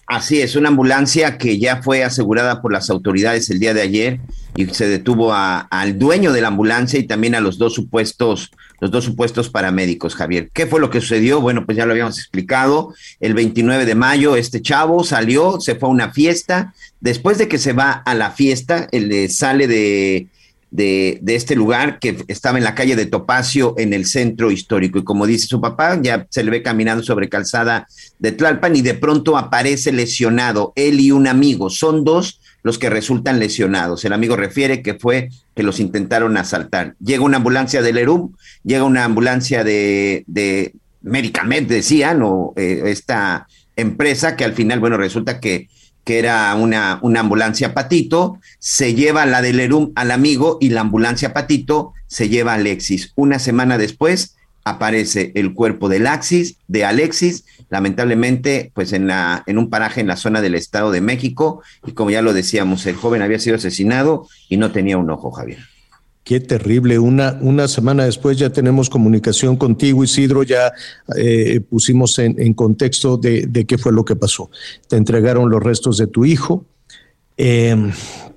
Así es, una ambulancia que ya fue asegurada por las autoridades el día de ayer y se detuvo al dueño de la ambulancia y también a los dos supuestos, los dos supuestos paramédicos, Javier. ¿Qué fue lo que sucedió? Bueno, pues ya lo habíamos explicado. El 29 de mayo, este chavo salió, se fue a una fiesta. Después de que se va a la fiesta, él eh, sale de, de, de este lugar que estaba en la calle de Topacio en el centro histórico. Y como dice su papá, ya se le ve caminando sobre calzada de Tlalpan y de pronto aparece lesionado él y un amigo. Son dos los que resultan lesionados. El amigo refiere que fue que los intentaron asaltar. Llega una ambulancia del ERUM, llega una ambulancia de, de Medicament, decían, o eh, esta empresa que al final, bueno, resulta que que era una, una ambulancia Patito, se lleva la del ERUM al amigo y la ambulancia Patito se lleva a Alexis. Una semana después aparece el cuerpo de Alexis, de Alexis, lamentablemente, pues en, la, en un paraje en la zona del Estado de México, y como ya lo decíamos, el joven había sido asesinado y no tenía un ojo, Javier. Qué terrible. Una, una semana después ya tenemos comunicación contigo, Isidro. Ya eh, pusimos en, contexto de, qué fue lo que pasó. Te entregaron los restos de tu hijo. Eh,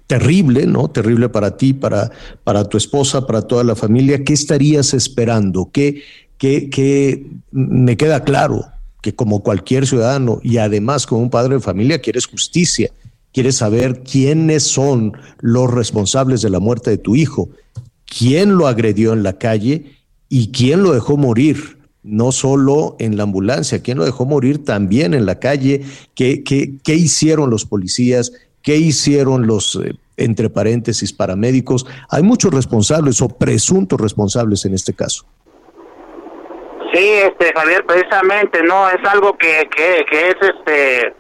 terrible, ¿no? Terrible para ti, para, para tu esposa, para toda la familia. ¿Qué estarías esperando? ¿Qué, qué, qué me queda claro? que como cualquier ciudadano y además como un padre de familia quieres justicia, quieres saber quiénes son los responsables de la muerte de tu hijo, quién lo agredió en la calle y quién lo dejó morir, no solo en la ambulancia, quién lo dejó morir también en la calle, qué, qué, qué hicieron los policías, qué hicieron los, eh, entre paréntesis, paramédicos. Hay muchos responsables o presuntos responsables en este caso. Sí, este Javier, precisamente, no es algo que, que, que es este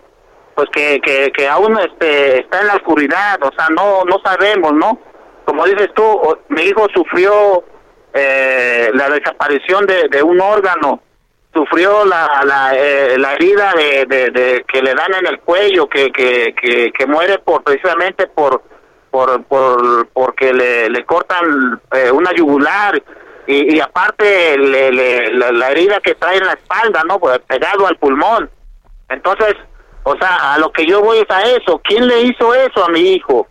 pues que, que, aún este está en la oscuridad, o sea, no no sabemos, ¿no? Como dices tú, mi hijo sufrió eh, la desaparición de, un órgano, sufrió la la, eh, herida de, de, que le dan en el cuello, que que, que, que muere por precisamente por por, por porque le, le cortan eh, una yugular y, y aparte le, le, la, la, herida que trae en la espalda, ¿no? Pues pegado al pulmón. Entonces, o sea, a lo que yo voy es a eso. ¿Quién le hizo eso a mi hijo?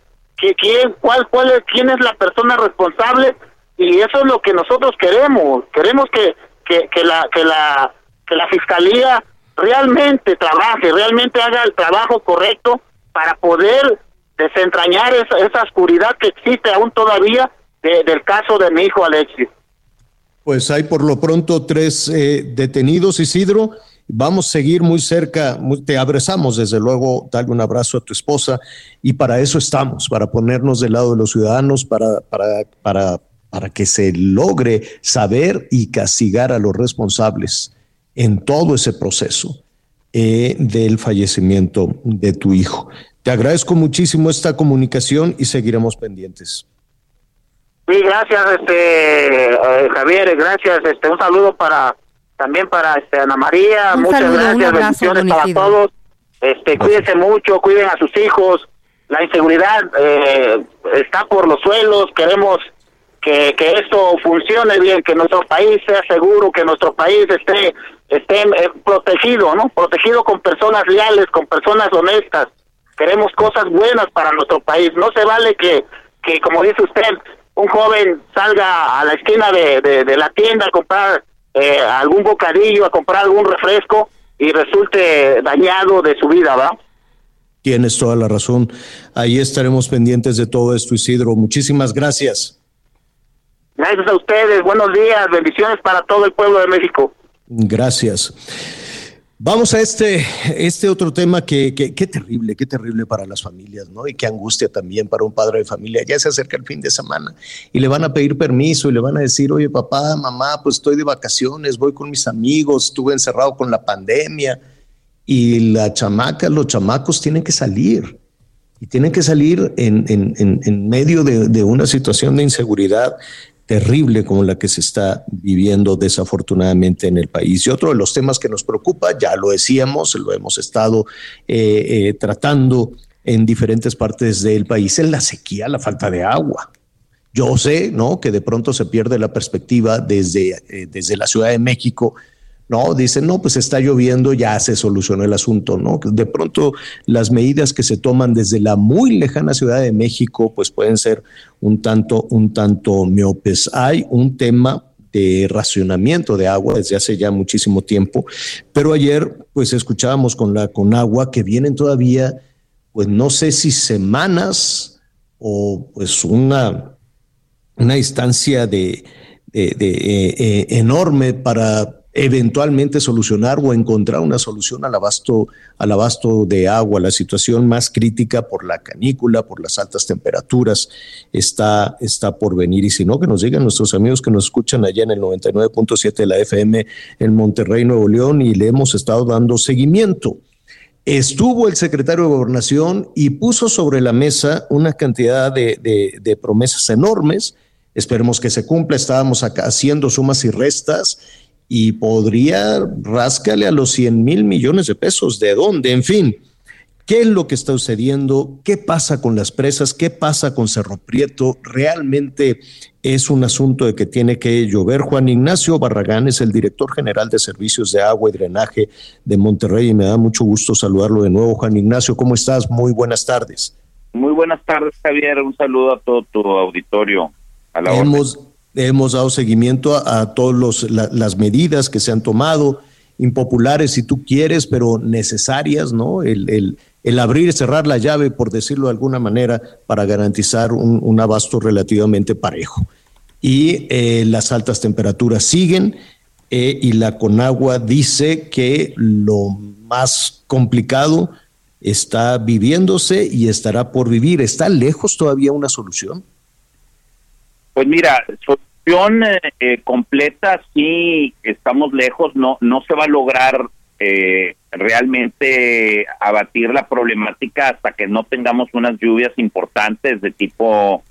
¿Quién, cuál, cuál es, ¿Quién es la persona responsable? Y eso es lo que nosotros queremos. Queremos que, que, la, que, la, que la fiscalía realmente trabaje, realmente haga el trabajo correcto para poder desentrañar esa, esa oscuridad que existe aún todavía de, del caso de mi hijo Alexis. Pues hay por lo pronto tres eh, detenidos, Isidro. Vamos a seguir muy cerca, te abrazamos desde luego, dale un abrazo a tu esposa y para eso estamos, para ponernos del lado de los ciudadanos, para, para, para, para que se logre saber y castigar a los responsables en todo ese proceso eh, del fallecimiento de tu hijo. Te agradezco muchísimo esta comunicación y seguiremos pendientes. Sí, gracias, este eh, Javier, gracias, este un saludo para también para este Ana María, un muchas saludo, gracias, bendiciones para todos. Este, cuídense mucho, cuiden a sus hijos. La inseguridad eh, está por los suelos, queremos que, que esto funcione bien, que nuestro país sea seguro, que nuestro país esté esté eh, protegido, ¿no? Protegido con personas leales, con personas honestas. Queremos cosas buenas para nuestro país. No se vale que, que como dice usted, un joven salga a la esquina de, de, de la tienda a comprar eh, algún bocadillo, a comprar algún refresco y resulte dañado de su vida, ¿va? Tienes toda la razón. Ahí estaremos pendientes de todo esto, Isidro. Muchísimas gracias. Gracias a ustedes, buenos días, bendiciones para todo el pueblo de México. Gracias. Vamos a este, este otro tema que, que, terrible, qué terrible para las familias, ¿no? Y qué angustia también para un padre de familia. Ya se acerca el fin de semana y le van a pedir permiso y le van a decir, oye, papá, mamá, pues estoy de vacaciones, voy con mis amigos, estuve encerrado con la pandemia. Y la chamaca, los chamacos tienen que salir y tienen que salir en, en, en medio de, de, una situación de inseguridad terrible como la que se está viviendo desafortunadamente en el país. Y otro de los temas que nos preocupa, ya lo decíamos, lo hemos estado eh, eh, tratando en diferentes partes del país, es la sequía, la falta de agua. Yo sé, ¿no? Que de pronto se pierde la perspectiva desde, eh, desde la Ciudad de México ¿no? Dicen, no, pues está lloviendo, ya se solucionó el asunto, ¿no? De pronto las medidas que se toman desde la muy lejana Ciudad de México, pues pueden ser un tanto, un tanto miopes. Hay un tema de racionamiento de agua desde hace ya muchísimo tiempo, pero ayer pues escuchábamos con la con agua que vienen todavía, pues no sé si semanas o pues una, una instancia de, eh, eh, enorme para eventualmente solucionar o encontrar una solución al abasto, al abasto de agua. La situación más crítica por la canícula, por las altas temperaturas, está, está por venir. Y si no, que nos digan nuestros amigos que nos escuchan allá en el 99.7 de la FM en Monterrey, Nuevo León, y le hemos estado dando seguimiento. Estuvo el secretario de Gobernación y puso sobre la mesa una cantidad de, promesas enormes. Esperemos que se cumpla. Estábamos acá haciendo sumas y restas y podría rascarle a los 100 mil millones de pesos. ¿De dónde? En fin, ¿qué es lo que está sucediendo? ¿Qué pasa con las presas? ¿Qué pasa con Cerro Prieto? Realmente es un asunto de que tiene que llover. Juan Ignacio Barragán es el director general de Servicios de Agua y Drenaje de Monterrey y me da mucho gusto saludarlo de nuevo. Juan Ignacio, ¿cómo estás? Muy buenas tardes. Muy buenas tardes, Javier. Un saludo a todo tu auditorio. A la Hemos, Hemos dado seguimiento a, todas las medidas que se han tomado, impopulares si tú quieres, pero necesarias, ¿no? El, abrir y cerrar la llave, por decirlo de alguna manera, para garantizar un, abasto relativamente parejo. Y eh, las altas temperaturas siguen eh, y la Conagua dice que lo más complicado está viviéndose y estará por vivir. ¿Está lejos todavía una solución? Pues mira, solución eh, eh, completa sí estamos lejos, no no se va a lograr eh, realmente abatir la problemática hasta que no tengamos unas lluvias importantes de tipo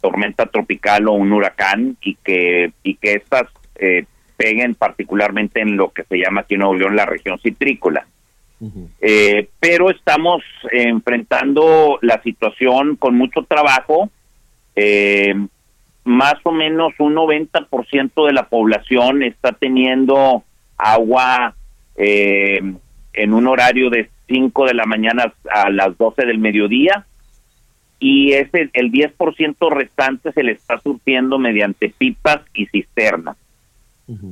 tormenta tropical o un huracán y que y que estas peguen particularmente en lo que se llama aquí en Nuevo León la región citrícola. pero estamos enfrentando la situación con mucho trabajo. Eh, más o menos un 90% de la población está teniendo agua eh, en un horario de 5 de la mañana a las 12 del mediodía y ese el 10% restante se le está surtiendo mediante pipas y cisternas.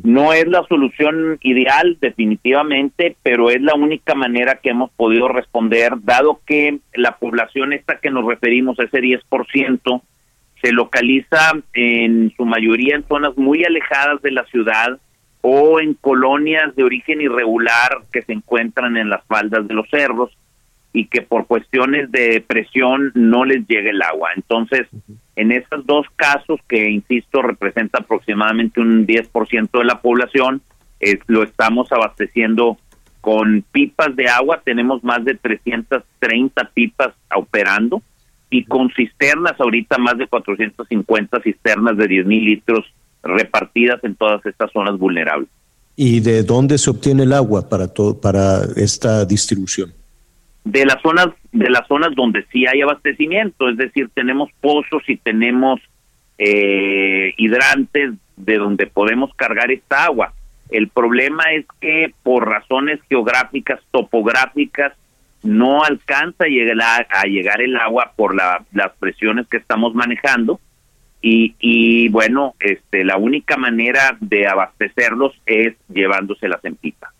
No es la solución ideal definitivamente, pero es la única manera que hemos podido responder, dado que la población esta que nos referimos, ese 10%, se localiza en su mayoría en zonas muy alejadas de la ciudad o en colonias de origen irregular que se encuentran en las faldas de los cerros y que por cuestiones de presión no les llega el agua. Entonces, en esos dos casos, que insisto, representa aproximadamente un 10% de la población, lo estamos abasteciendo con pipas de agua. Tenemos más de 330 pipas operando y con cisternas, ahorita más de 450 cisternas de 10 mil litros repartidas en todas estas zonas vulnerables. ¿Y de dónde se obtiene el agua para todo, para esta distribución? De las zonas, de las zonas donde sí hay abastecimiento, es decir, tenemos pozos y tenemos eh, hidrantes de donde podemos cargar esta agua. El problema es que por razones geográficas, topográficas, no alcanza a llegar, el agua por la, las presiones que estamos manejando. Y, y bueno, este, la única manera de abastecerlos es llevándoselas en pipa.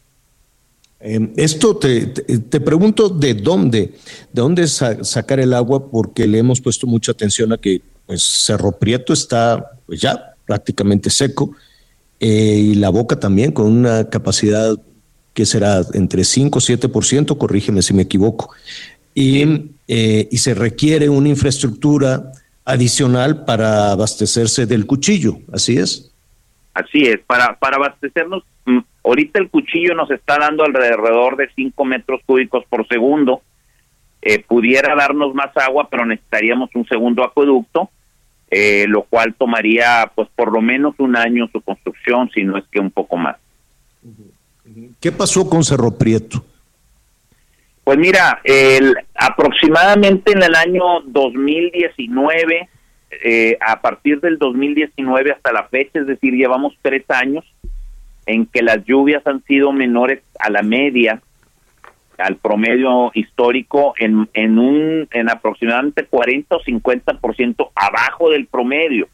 Em, esto te, te, pregunto de dónde, de dónde sacar el agua, porque le hemos puesto mucha atención a que pues, Cerro Prieto está pues, ya prácticamente seco eh, y la boca también con una capacidad que será entre 5 y 7%, corrígeme si me equivoco, y, eh, y se requiere una infraestructura adicional para abastecerse del cuchillo, ¿así es? Así es, para, para abastecernos, mm, ahorita el cuchillo nos está dando alrededor de 5 metros cúbicos por segundo, eh, pudiera darnos más agua, pero necesitaríamos un segundo acueducto, eh, lo cual tomaría pues por lo menos un año su construcción, si no es que un poco más. ¿Qué pasó con Cerro Prieto? Pues mira, el, aproximadamente en el año 2019, eh, a partir del 2019 hasta la fecha, es decir, llevamos tres años en que las lluvias han sido menores a la media, al promedio histórico, en, en un en aproximadamente 40 o 50% abajo del promedio.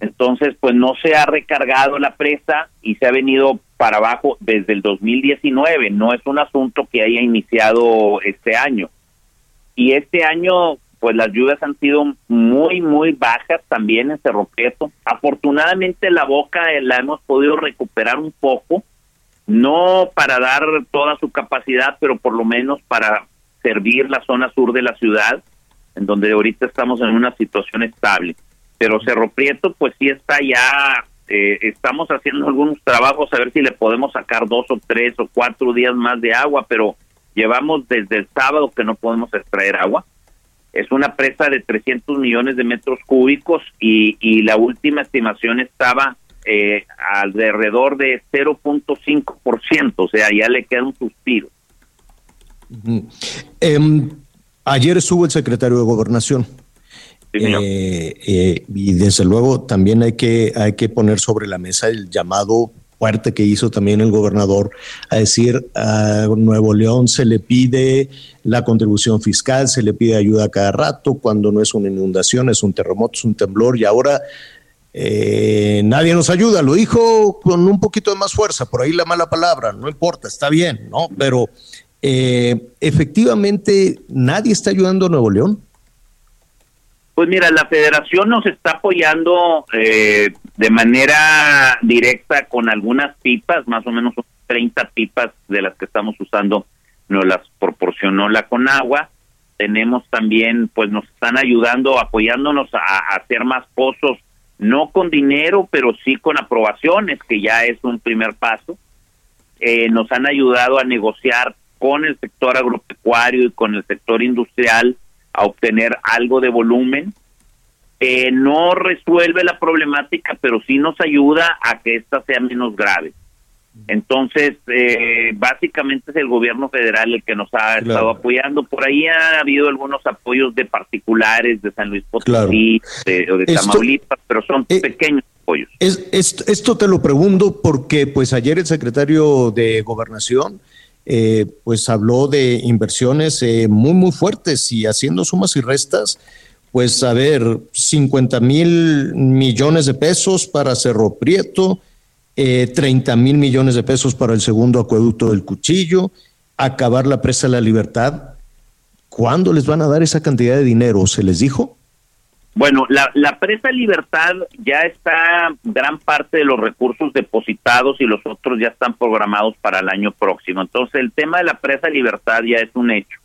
Entonces, pues no se ha recargado la presa y se ha venido para abajo desde el 2019. No es un asunto que haya iniciado este año. Y este año, pues las lluvias han sido muy, muy bajas también en Cerro Prieto. Afortunadamente la boca la hemos podido recuperar un poco, no para dar toda su capacidad, pero por lo menos para servir la zona sur de la ciudad, en donde ahorita estamos en una situación estable pero Cerro Prieto pues sí está ya, eh, estamos haciendo algunos trabajos a ver si le podemos sacar dos o tres o cuatro días más de agua, pero llevamos desde el sábado que no podemos extraer agua. Es una presa de 300 millones de metros cúbicos y, y la última estimación estaba eh, alrededor de 0.5%, o sea, ya le queda un suspiro. Em, ayer estuvo el secretario de Gobernación eh, eh, y desde luego también hay que, hay que poner sobre la mesa el llamado fuerte que hizo también el gobernador a decir a Nuevo León se le pide la contribución fiscal, se le pide ayuda cada rato, cuando no es una inundación, es un terremoto, es un temblor y ahora eh, nadie nos ayuda. Lo dijo con un poquito de más fuerza, por ahí la mala palabra, no importa, está bien, ¿no? Pero efectivamente nadie está ayudando a Nuevo León. Pues mira, la federación nos está apoyando eh, de manera directa con algunas pipas, más o menos 30 pipas de las que estamos usando, nos las proporcionó la Conagua. Tenemos también, pues nos están ayudando, apoyándonos a, hacer más pozos, no con dinero, pero sí con aprobaciones, que ya es un primer paso. Eh, nos han ayudado a negociar con el sector agropecuario y con el sector industrial a obtener algo de volumen. Eh, no resuelve la problemática, pero sí nos ayuda a que ésta sea menos grave. Entonces, eh, básicamente es el gobierno federal el que nos ha estado apoyando. Por ahí ha habido algunos apoyos de particulares de San Luis Potosí o de Tamaulipas, pero son eh, pequeños apoyos. Es, esto te lo pregunto porque pues ayer el secretario de Gobernación eh, pues habló de inversiones eh, muy, muy fuertes y haciendo sumas y restas, pues a ver, 50 mil millones de pesos para Cerro Prieto, eh, 30 mil millones de pesos para el segundo acueducto del Cuchillo, acabar la presa de la libertad. ¿Cuándo les van a dar esa cantidad de dinero? ¿Se les dijo? Bueno, la, la presa Libertad ya está gran parte de los recursos depositados y los otros ya están programados para el año próximo. Entonces, el tema de la presa Libertad ya es un hecho.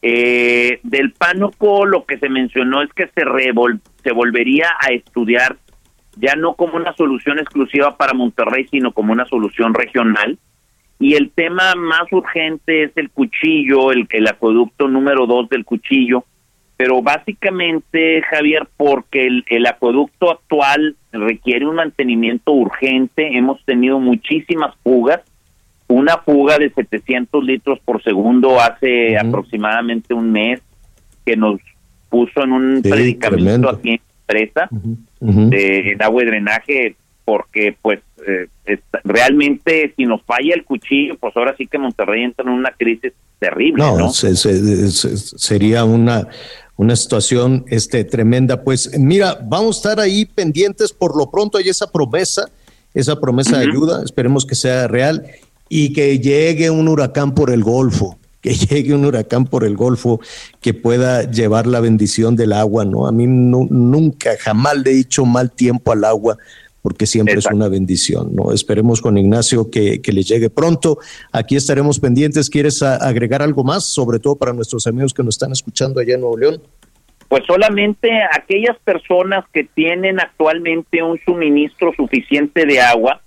Eh, del Pánuco lo que se mencionó es que se, se volvería a estudiar ya no como una solución exclusiva para Monterrey, sino como una solución regional. Y el tema más urgente es el cuchillo, el, el acueducto número dos del cuchillo, pero básicamente, Javier, porque el, acueducto actual requiere un mantenimiento urgente, hemos tenido muchísimas fugas, una fuga de 700 litros por segundo hace aproximadamente un mes que nos puso en un predicamento aquí en empresa de, agua y drenaje porque pues eh, realmente si nos falla el cuchillo pues ahora sí que Monterrey entra en una crisis terrible no, ¿no? sería una una situación este, tremenda. Pues mira, vamos a estar ahí pendientes. Por lo pronto hay esa promesa, esa promesa de ayuda. Esperemos que sea real y que llegue un huracán por el Golfo, que *laughs* llegue un huracán por el Golfo que pueda llevar la bendición del agua, ¿no? A mí nunca, jamás le he dicho mal tiempo al agua porque siempre es una bendición, ¿no? Esperemos con Ignacio que, que le llegue pronto. Aquí estaremos pendientes. ¿Quieres agregar algo más, sobre todo para nuestros amigos que nos están escuchando allá en Nuevo León? Pues solamente aquellas personas que tienen actualmente un suministro suficiente de agua,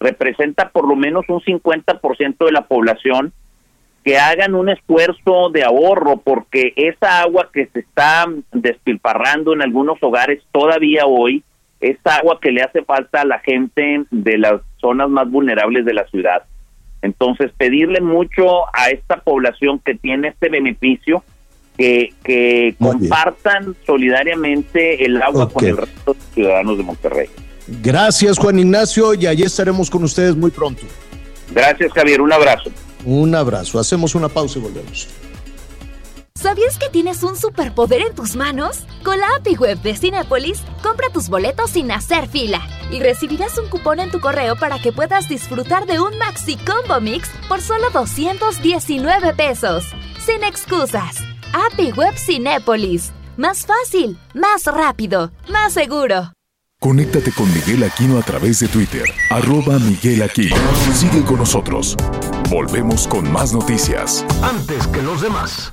representa por lo menos un 50% de la población, que hagan un esfuerzo de ahorro porque esa agua que se está despilfarrando en algunos hogares todavía hoy es agua que le hace falta a la gente de las zonas más vulnerables de la ciudad. Entonces, pedirle mucho a esta población que tiene este beneficio que, que compartan solidariamente el agua con el resto de los ciudadanos de Monterrey. Gracias, Juan Ignacio, y allí estaremos con ustedes muy pronto. Gracias, Javier. Un abrazo. Un abrazo. Hacemos una pausa y volvemos. ¿Sabías que tienes un superpoder en tus manos? Con la API Web de Cinepolis, compra tus boletos sin hacer fila y recibirás un cupón en tu correo para que puedas disfrutar de un Maxi Combo Mix por solo 219 pesos. Sin excusas. API Web Cinepolis. Más fácil, más rápido, más seguro. Conéctate con Miguel Aquino a través de Twitter, arroba Miguel Aquino. Sigue con nosotros. Volvemos con más noticias. Antes que los demás.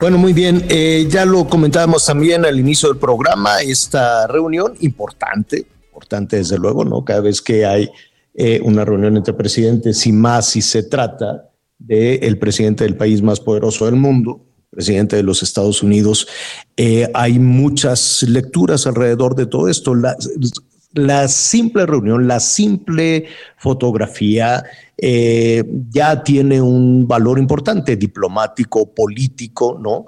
Bueno, muy bien. Eh, ya lo comentábamos también al inicio del programa, esta reunión importante, importante desde luego, ¿no? Cada vez que hay eh, una reunión entre presidentes y más si se trata del el presidente del país más poderoso del mundo, presidente de los Estados Unidos. Eh, hay muchas lecturas alrededor de todo esto. La, la simple reunión, la simple fotografía eh, ya tiene un valor importante diplomático, político, ¿no?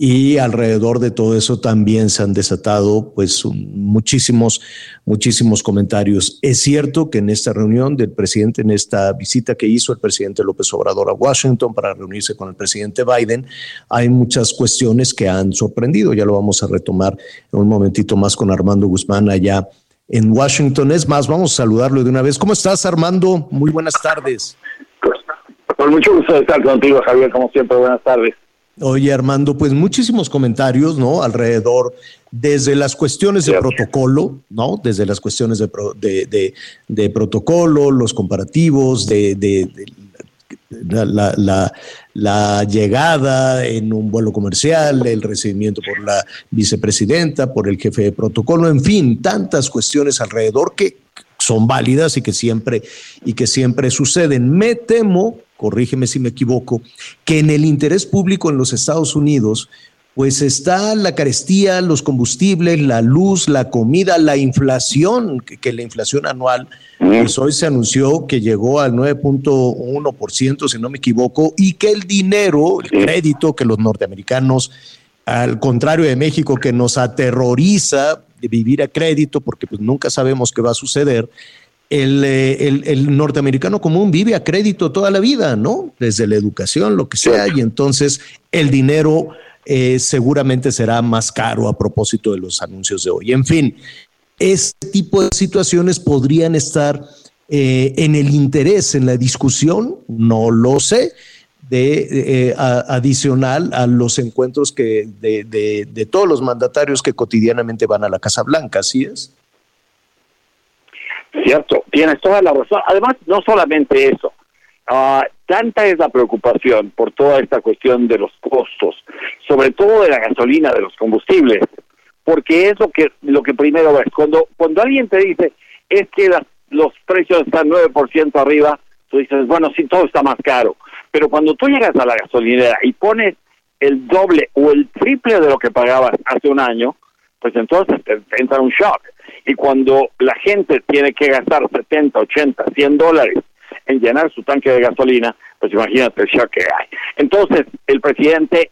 y alrededor de todo eso también se han desatado pues muchísimos, muchísimos comentarios. Es cierto que en esta reunión del presidente, en esta visita que hizo el presidente López Obrador a Washington para reunirse con el presidente Biden, hay muchas cuestiones que han sorprendido. Ya lo vamos a retomar en un momentito más con Armando Guzmán allá en Washington. Es más, vamos a saludarlo de una vez. ¿Cómo estás, Armando? Muy buenas tardes. Con mucho gusto de estar contigo, Javier, como siempre. Buenas tardes. Oye, Armando, pues muchísimos comentarios, ¿no? Alrededor, desde las cuestiones de protocolo, ¿no? Desde las cuestiones de, de, de, protocolo, los comparativos, de, la, llegada en un vuelo comercial, el recibimiento por la vicepresidenta, por el jefe de protocolo, en fin, tantas cuestiones alrededor que son válidas y que siempre, y que siempre suceden. Me temo corrígeme si me equivoco, que en el interés público en los Estados Unidos, pues está la carestía, los combustibles, la luz, la comida, la inflación, que, la inflación anual, pues hoy se anunció que llegó al 9.1%, si no me equivoco, y que el dinero, el crédito que los norteamericanos, al contrario de México, que nos aterroriza de vivir a crédito, porque pues nunca sabemos qué va a suceder, eh, el, el, norteamericano común vive a crédito toda la vida, ¿no? Desde la educación, lo que sea, y entonces el dinero eh, seguramente será más caro a propósito de los anuncios de hoy. En fin, este tipo de situaciones podrían estar eh, en el interés, en la discusión, no lo sé, de adicional a los encuentros que de, de todos los mandatarios que cotidianamente van a la Casa Blanca, ¿así es? Cierto, tienes toda la razón. Además, no solamente eso, uh, tanta es la preocupación por toda esta cuestión de los costos, sobre todo de la gasolina, de los combustibles, porque es lo que lo que primero ves. Cuando cuando alguien te dice es que los precios están 9% arriba, tú dices, bueno, sí, todo está más caro. Pero cuando tú llegas a la gasolinera y pones el doble o el triple de lo que pagabas hace un año, pues entonces te entra un shock. Y cuando la gente tiene que gastar 70, 80, 100 dólares en llenar su tanque de gasolina, pues imagínate el shock que hay. Entonces, el presidente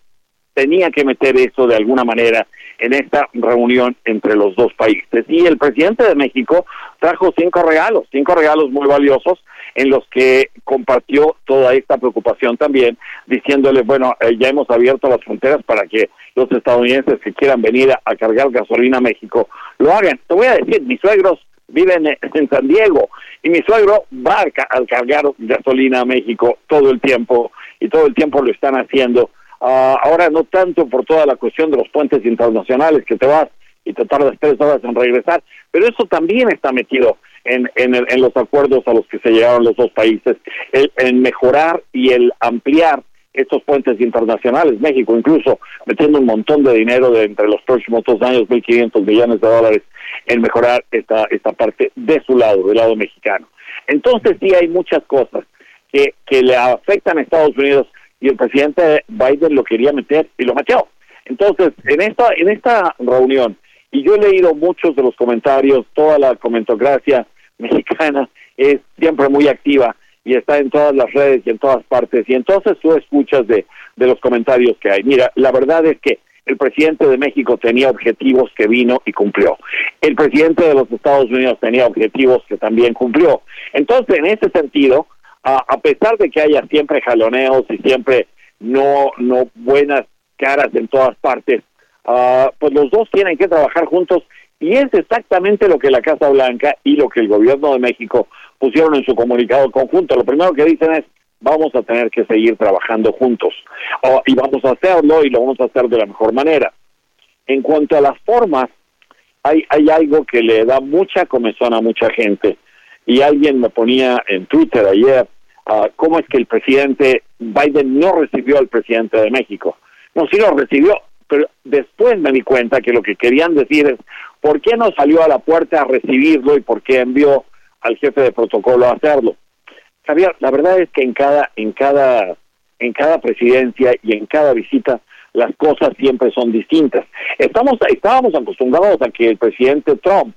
tenía que meter eso de alguna manera en esta reunión entre los dos países. Y el presidente de México trajo cinco regalos, cinco regalos muy valiosos en los que compartió toda esta preocupación también, diciéndole, bueno, eh, ya hemos abierto las fronteras para que los estadounidenses que quieran venir a, a cargar gasolina a México lo hagan. Te voy a decir, mis suegros viven en San Diego y mi suegro va al cargar gasolina a México todo el tiempo y todo el tiempo lo están haciendo. Ah, ahora no tanto por toda la cuestión de los puentes internacionales que te vas y te tardas tres horas en regresar, pero eso también está metido en, en, los acuerdos a los que se llegaron los dos países, el, en mejorar y el ampliar estos puentes internacionales, México incluso metiendo un montón de dinero de entre los próximos dos años, 1.500 millones de dólares en mejorar esta, esta parte de su lado, del lado mexicano. Entonces sí hay muchas cosas que, que le afectan a Estados Unidos y el presidente Biden lo quería meter y lo machó. Entonces, en esta, en esta reunión, y yo he leído muchos de los comentarios, toda la comentocracia *laughs* mexicana es siempre muy activa y está en todas las redes y en todas partes, y entonces tú escuchas de, de los comentarios que hay. Mira, la verdad es que el presidente de México tenía objetivos que vino y cumplió. El presidente de los Estados Unidos tenía objetivos que también cumplió. Entonces, en ese sentido, a, a pesar de que haya siempre jaloneos y siempre no, no buenas caras en todas partes, uh, pues los dos tienen que trabajar juntos y es exactamente lo que la Casa Blanca y lo que el gobierno de México pusieron en su comunicado conjunto. Lo primero que dicen es, vamos a tener que seguir trabajando juntos oh, y vamos a hacerlo y lo vamos a hacer de la mejor manera. En cuanto a las formas, hay, hay algo que le da mucha comezón a mucha gente y alguien me ponía en Twitter ayer uh, cómo es que el presidente Biden no recibió al presidente de México. No, sí lo recibió, pero después me di cuenta que lo que querían decir es, ¿por qué no salió a la puerta a recibirlo y por qué envió al jefe de protocolo a hacerlo? Javier, la verdad es que en cada, en cada, en cada presidencia y en cada visita las cosas siempre son distintas. Estamos, estábamos acostumbrados a que el presidente Trump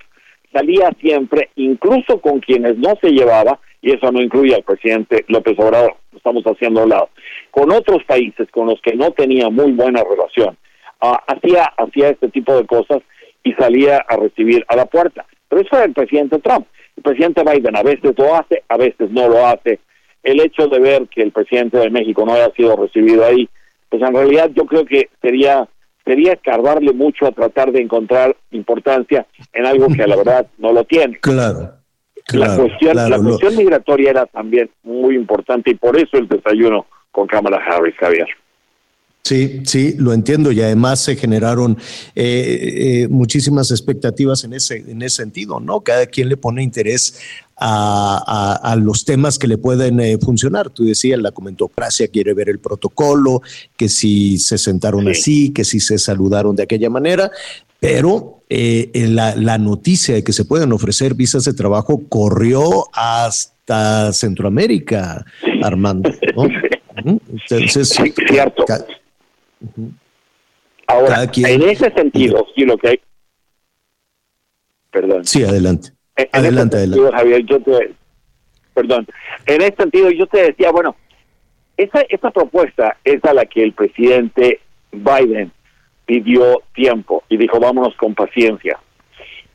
salía siempre, incluso con quienes no se llevaba, y eso no incluye al presidente López Obrador, lo estamos haciendo a lado, con otros países con los que no tenía muy buena relación, uh, hacía, hacía este tipo de cosas y salía a recibir a la puerta. Pero eso era el presidente Trump. El presidente Biden a veces lo hace, a veces no lo hace. El hecho de ver que el presidente de México no haya sido recibido ahí, pues en realidad yo creo que sería sería escarbarle mucho a tratar de encontrar importancia en algo que a la verdad no lo tiene. Claro. la cuestión, claro, la lo- cuestión migratoria era también muy importante y por eso el desayuno con Kamala Harris, Javier. Sí, sí, lo entiendo y además se generaron eh, eh, muchísimas expectativas en ese, en ese sentido, ¿no? Cada quien le pone interés a, a- a los temas que le pueden eh, funcionar. Tú decías, la comentocracia quiere ver el protocolo, que si se sentaron así, que si se saludaron de aquella manera, pero eh, la, la noticia de que se pueden ofrecer visas de trabajo corrió hasta Centroamérica, Armando, ¿no? *laughs* Entonces, cierto. Ahora, quien- en ese sentido, sí lo que hay... Perdón. Sí, adelante. En- Adelante, ese sentido, Javier, yo te, perdón, en ese sentido yo te decía, bueno, esa, esa propuesta es a la que el presidente Biden pidió tiempo y dijo, vámonos con paciencia.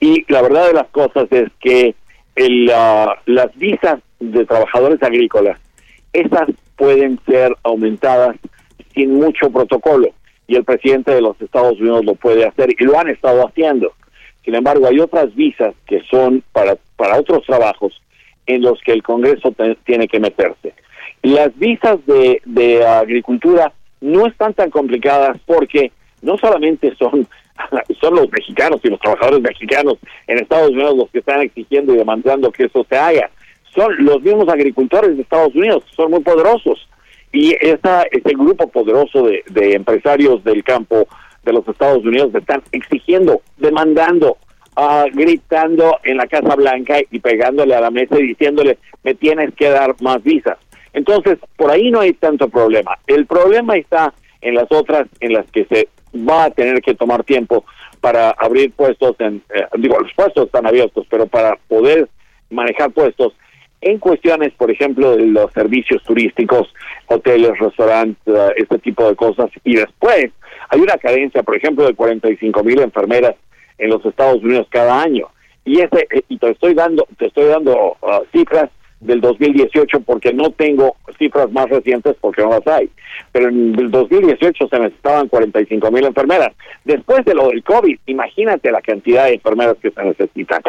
Y la verdad de las cosas es que el, ah, las visas de trabajadores agrícolas, esas pueden ser aumentadas sin mucho protocolo y el presidente de los Estados Unidos lo puede hacer y lo han estado haciendo. Sin embargo, hay otras visas que son para, para otros trabajos en los que el Congreso tiene que meterse. Las visas de, agricultura no están tan complicadas porque no solamente son, *laughs* son los mexicanos y los trabajadores mexicanos en Estados Unidos los que están exigiendo y demandando que eso se haga, son los mismos agricultores de Estados Unidos, son muy poderosos. Y esa, ese grupo poderoso de, de empresarios del campo de los Estados Unidos están exigiendo, demandando, ah, gritando en la Casa Blanca y pegándole a la mesa y diciéndole, me tienes que dar más visas. Entonces, por ahí no hay tanto problema. El problema está en las otras, en las que se va a tener que tomar tiempo para abrir puestos en, eh, digo, los puestos están abiertos, pero para poder manejar puestos en cuestiones, por ejemplo, de los servicios turísticos, hoteles, restaurantes, eh, este tipo de cosas. Y después hay una carencia, por ejemplo, de 45 mil enfermeras en los Estados Unidos cada año. Y ese, eh, y te estoy dando, te estoy dando uh, cifras del 2018 porque no tengo cifras más recientes porque no las hay. Pero en el 2018 se necesitaban 45 mil enfermeras. Después de lo del COVID, imagínate la cantidad de enfermeras que se necesitan.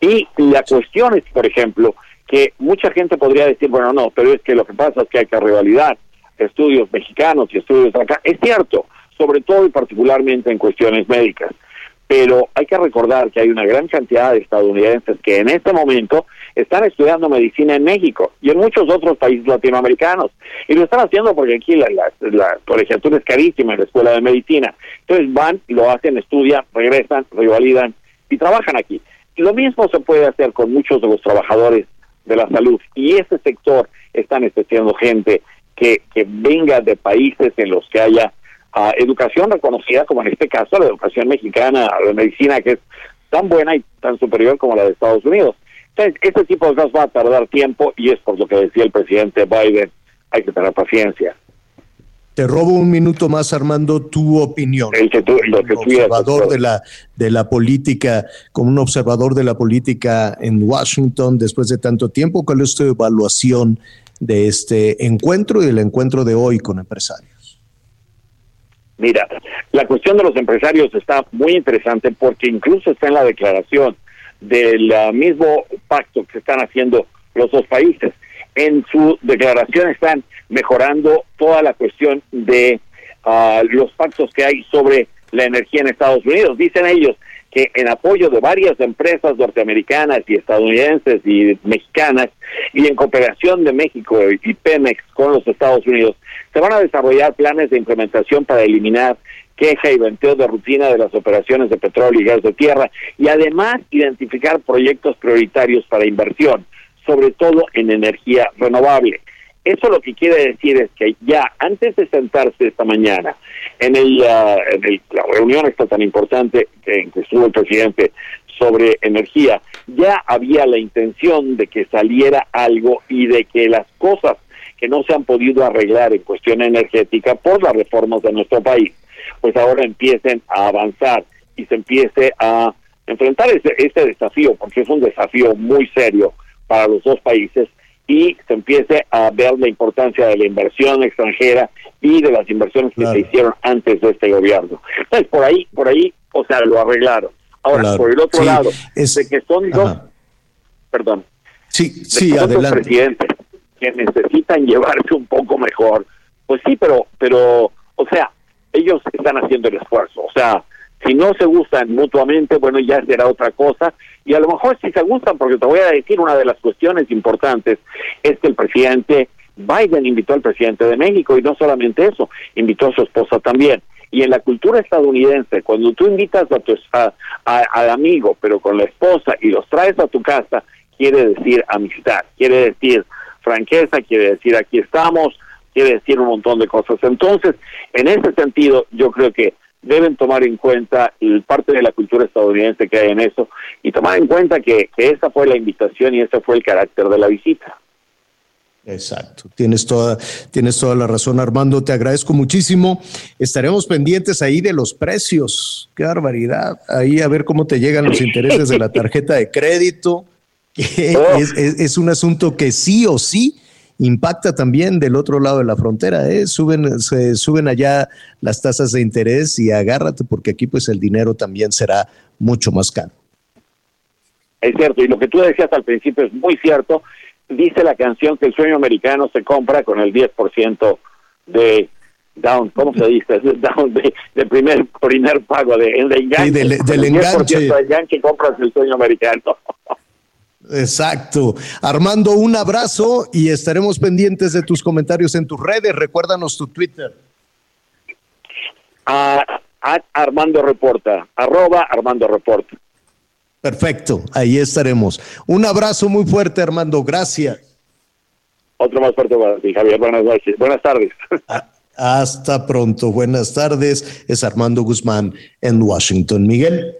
Y la cuestión es, por ejemplo, que mucha gente podría decir, bueno, no, pero es que lo que pasa es que hay que rivalidad, estudios mexicanos y estudios acá. Es cierto, sobre todo y particularmente en cuestiones médicas pero hay que recordar que hay una gran cantidad de estadounidenses que en este momento están estudiando medicina en México y en muchos otros países latinoamericanos. Y lo están haciendo porque aquí la, la, colegiatura es carísima en la escuela de medicina. Entonces van, lo hacen, estudian, regresan, revalidan y trabajan aquí. Y lo mismo se puede hacer con muchos de los trabajadores de la salud. Y ese sector está necesitando gente que, que venga de países en los que haya educación reconocida, como en este caso la educación mexicana, la medicina, que es tan buena y tan superior como la de Estados Unidos. Entonces, este tipo de cosas va a tardar tiempo y es por lo que decía el presidente Biden, hay que tener paciencia. Te robo un minuto más, Armando, tu opinión. El que tú, lo que como observador de la, de la política, como un observador de la política en Washington después de tanto tiempo, ¿cuál es tu evaluación de este encuentro y del encuentro de hoy con empresarios? Mira, la cuestión de los empresarios está muy interesante porque incluso está en la declaración del ah, mismo pacto que están haciendo los dos países. En su declaración están mejorando toda la cuestión de ah, los pactos que hay sobre la energía en Estados Unidos. Dicen ellos que en apoyo de varias empresas norteamericanas y estadounidenses y mexicanas y en cooperación de México y Pemex con los Estados Unidos, se van a desarrollar planes de implementación para eliminar queja y venteo de rutina de las operaciones de petróleo y gas de tierra y además identificar proyectos prioritarios para inversión, sobre todo en energía renovable. Eso lo que quiere decir es que ya antes de sentarse esta mañana en, el, uh, en la reunión esta tan importante que, que estuvo el presidente sobre energía, ya había la intención de que saliera algo y de que las cosas que no se han podido arreglar en cuestión energética por las reformas de nuestro país, pues ahora empiecen a avanzar y se empiece a enfrentar este, este desafío, porque es un desafío muy serio para los dos países y se empiece a ver la importancia de la inversión extranjera y de las inversiones que se hicieron antes de este gobierno. Entonces, por ahí, por ahí, o sea, lo arreglaron. Ahora, por el otro lado, es... de que son dos, perdón, sí, sí, adelante. presidentes que necesitan llevarse un poco mejor, pues sí, pero, pero, o sea, ellos están haciendo el esfuerzo, o sea, si no se gustan mutuamente, bueno, ya será otra cosa. Y a lo mejor si se gustan, porque te voy a decir una de las cuestiones importantes, es que el presidente Biden invitó al presidente de México y no solamente eso, invitó a su esposa también. Y en la cultura estadounidense, cuando tú invitas a tu, a, al amigo, pero con la esposa y los traes a tu casa, quiere decir amistad, quiere decir franqueza, quiere decir aquí estamos, quiere decir un montón de cosas. Entonces, en ese sentido, yo creo que deben tomar en cuenta el parte de la cultura estadounidense que hay en eso y tomar en cuenta que, esa fue la invitación y ese fue el carácter de la visita. Exacto, tienes toda, tienes toda la razón, Armando. Te agradezco muchísimo. Estaremos pendientes ahí de los precios. Qué barbaridad. Ahí a ver cómo te llegan los intereses de la tarjeta de crédito. Oh. es, es, un asunto que sí o sí impacta también del otro lado de la frontera, ¿eh? suben, se suben allá las tasas de interés y agárrate porque aquí pues el dinero también será mucho más caro. Es cierto, y lo que tú decías al principio es muy cierto. Dice la canción que el sueño americano se compra con el 10% de down, ¿cómo se dice? *laughs* Down de, primer, primer pago, de, de enganche. del, del enganche. de enganche compras el sueño americano. *laughs* Exacto. Armando, un abrazo y estaremos pendientes de tus comentarios en tus redes. Recuérdanos tu Twitter. Ah, Armando Reporta, arroba Armando Reporta. Perfecto, ahí estaremos. Un abrazo muy fuerte, Armando, gracias. Otro más fuerte para ti, Javier. Buenas noches. Buenas tardes. *laughs* Hasta pronto. Buenas tardes. Es Armando Guzmán en Washington. Miguel.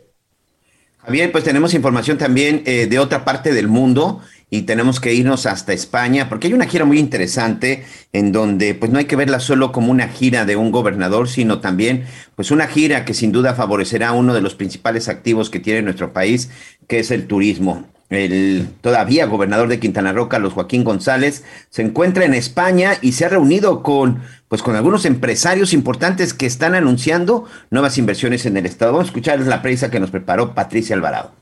Javier, pues tenemos información también eh, de otra parte del mundo y tenemos que irnos hasta España porque hay una gira muy interesante en donde pues no hay que verla solo como una gira de un gobernador, sino también pues una gira que sin duda favorecerá uno de los principales activos que tiene nuestro país, que es el turismo. El todavía gobernador de Quintana Roo, Carlos Joaquín González, se encuentra en España y se ha reunido con pues con algunos empresarios importantes que están anunciando nuevas inversiones en el estado. Vamos a escuchar la prensa que nos preparó Patricia Alvarado.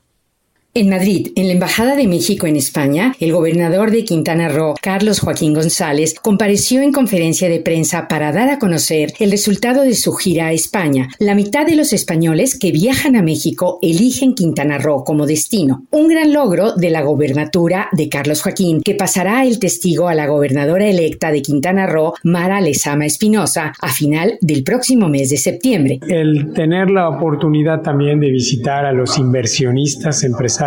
En Madrid, en la Embajada de México en España, el gobernador de Quintana Roo, Carlos Joaquín González, compareció en conferencia de prensa para dar a conocer el resultado de su gira a España. La mitad de los españoles que viajan a México eligen Quintana Roo como destino. Un gran logro de la gobernatura de Carlos Joaquín, que pasará el testigo a la gobernadora electa de Quintana Roo, Mara Lezama Espinosa, a final del próximo mes de septiembre. El tener la oportunidad también de visitar a los inversionistas, empresarios,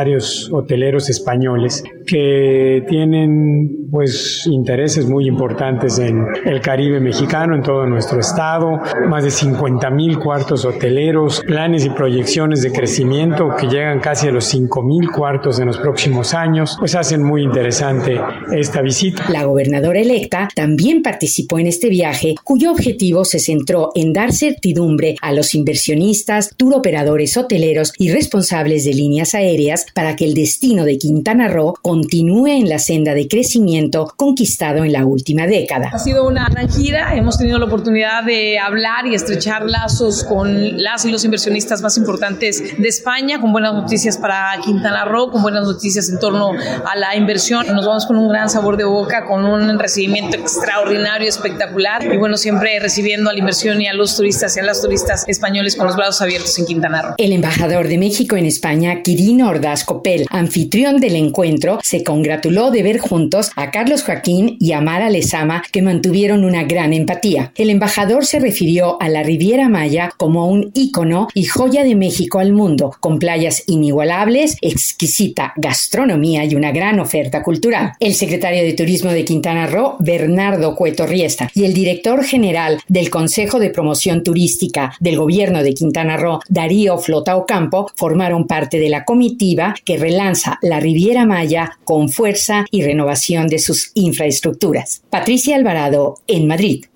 hoteleros españoles que tienen pues intereses muy importantes en el Caribe mexicano, en todo nuestro estado, más de 50 mil cuartos hoteleros, planes y proyecciones de crecimiento que llegan casi a los 5 mil cuartos en los próximos años, pues hacen muy interesante esta visita. La gobernadora electa también participó en este viaje, cuyo objetivo se centró en dar certidumbre a los inversionistas, turoperadores hoteleros y responsables de líneas aéreas para que el destino de Quintana Roo continúe en la senda de crecimiento conquistado en la última década. Ha sido una gran gira, hemos tenido la oportunidad de hablar y estrechar lazos con las y los inversionistas más importantes de España, con buenas noticias para Quintana Roo, con buenas noticias en torno a la inversión. Nos vamos con un gran sabor de boca, con un recibimiento extraordinario, espectacular y bueno, siempre recibiendo a la inversión y a los turistas y a las turistas españoles con los brazos abiertos en Quintana Roo. El embajador de México en España, Quirino Ordaz Copel, anfitrión del encuentro, se congratuló de ver juntos a Carlos Joaquín y a Mara Lezama, que mantuvieron una gran empatía. El embajador se refirió a la Riviera Maya como un ícono y joya de México al mundo, con playas inigualables, exquisita gastronomía y una gran oferta cultural. El secretario de Turismo de Quintana Roo, Bernardo Cueto Riesta, y el director general del Consejo de Promoción Turística del Gobierno de Quintana Roo, Darío Flota Ocampo, formaron parte de la comitiva que relanza la Riviera Maya con fuerza y renovación de sus infraestructuras. Patricia Alvarado, en Madrid.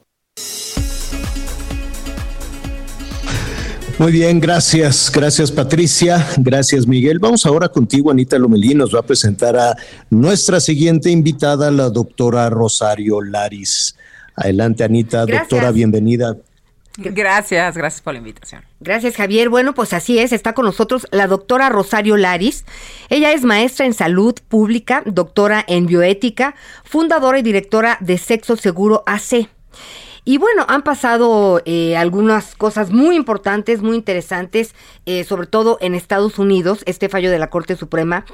Muy bien, gracias, gracias Patricia, gracias Miguel. Vamos ahora contigo, Anita Lomelí, nos va a presentar a nuestra siguiente invitada, la doctora Rosario Laris. Adelante, Anita, doctora, bienvenida. Gracias, gracias por la invitación. Gracias, Javier. Bueno, pues así es, está con nosotros la doctora Rosario Laris. Ella es maestra en salud pública, doctora en bioética, fundadora y directora de Sexo Seguro AC. Y bueno, han pasado eh, algunas cosas muy importantes, muy interesantes, eh, sobre todo en Estados Unidos, este fallo de la Corte Suprema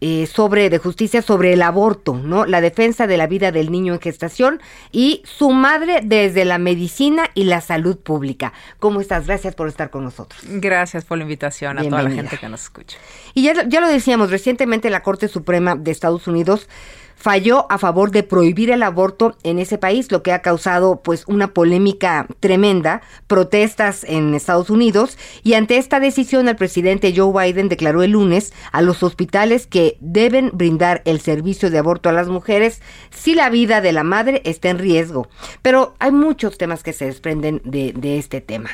eh, sobre de justicia sobre el aborto, ¿no? La defensa de la vida del niño en gestación y su madre desde la medicina y la salud pública. ¿Cómo estás? Gracias por estar con nosotros. Gracias por la invitación a toda la gente que nos escucha. Y ya, ya lo decíamos, recientemente la Corte Suprema de Estados Unidos falló a favor de prohibir el aborto en ese país, lo que ha causado pues una polémica tremenda, protestas en Estados Unidos y ante esta decisión el presidente Joe Biden declaró el lunes a los hospitales que deben brindar el servicio de aborto a las mujeres si la vida de la madre está en riesgo. Pero hay muchos temas que se desprenden de, este tema.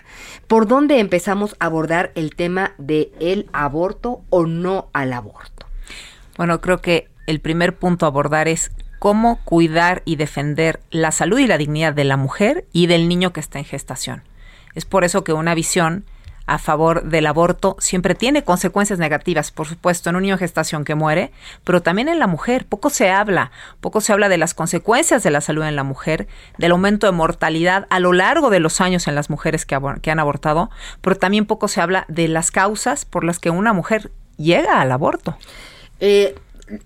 ¿Por dónde empezamos a abordar el tema de el aborto o no al aborto? Bueno, creo que el primer punto a abordar es cómo cuidar y defender la salud y la dignidad de la mujer y del niño que está en gestación. Es por eso que una visión a favor del aborto siempre tiene consecuencias negativas, por supuesto, en un niño en gestación que muere, pero también en la mujer. Poco se habla, poco se habla de las consecuencias de la salud en la mujer, del aumento de mortalidad a lo largo de los años en las mujeres que, que han abortado, pero también poco se habla de las causas por las que una mujer llega al aborto. Eh,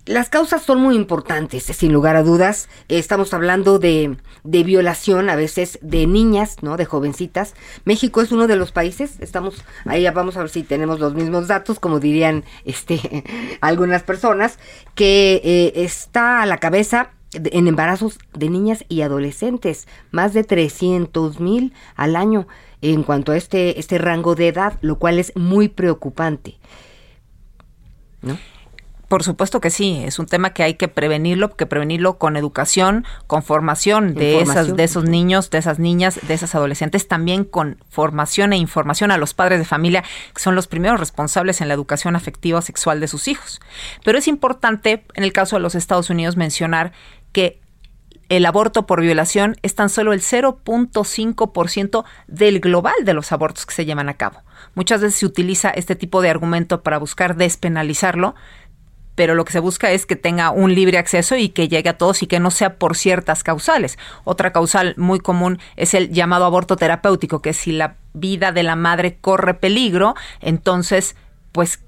las causas son muy importantes, sin lugar a dudas. Estamos hablando de, de, violación a veces de niñas, ¿no? De jovencitas. México es uno de los países, estamos, ahí vamos a ver si tenemos los mismos datos, como dirían este, *laughs* algunas personas, que eh, está a la cabeza en embarazos de niñas y adolescentes, más de 300 mil al año en cuanto a este, este rango de edad, lo cual es muy preocupante. ¿No? Por supuesto que sí, es un tema que hay que prevenirlo, que prevenirlo con educación, con formación de esas de esos niños, de esas niñas, de esas adolescentes, también con formación e información a los padres de familia, que son los primeros responsables en la educación afectiva sexual de sus hijos. Pero es importante en el caso de los Estados Unidos mencionar que el aborto por violación es tan solo el 0.5% del global de los abortos que se llevan a cabo. Muchas veces se utiliza este tipo de argumento para buscar despenalizarlo, pero lo que se busca es que tenga un libre acceso y que llegue a todos y que no sea por ciertas causales. Otra causal muy común es el llamado aborto terapéutico, que si la vida de la madre corre peligro, entonces pues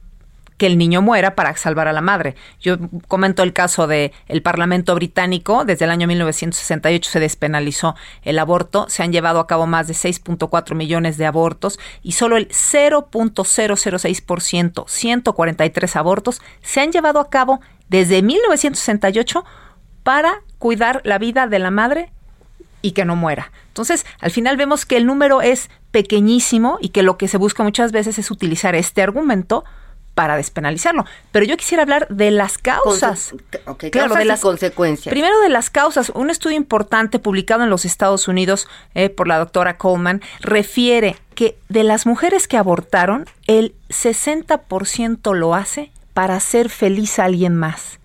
que el niño muera para salvar a la madre. Yo comento el caso de el Parlamento británico, desde el año 1968 se despenalizó el aborto, se han llevado a cabo más de 6.4 millones de abortos y solo el 0.006%, 143 abortos, se han llevado a cabo desde 1968 para cuidar la vida de la madre y que no muera. Entonces, al final vemos que el número es pequeñísimo y que lo que se busca muchas veces es utilizar este argumento para despenalizarlo. Pero yo quisiera hablar de las causas. claro, de las consecuencias. Primero de las causas. Un estudio importante publicado en los Estados Unidos eh, por la doctora Coleman refiere que de las mujeres que abortaron, el 60% lo hace para hacer feliz a alguien más.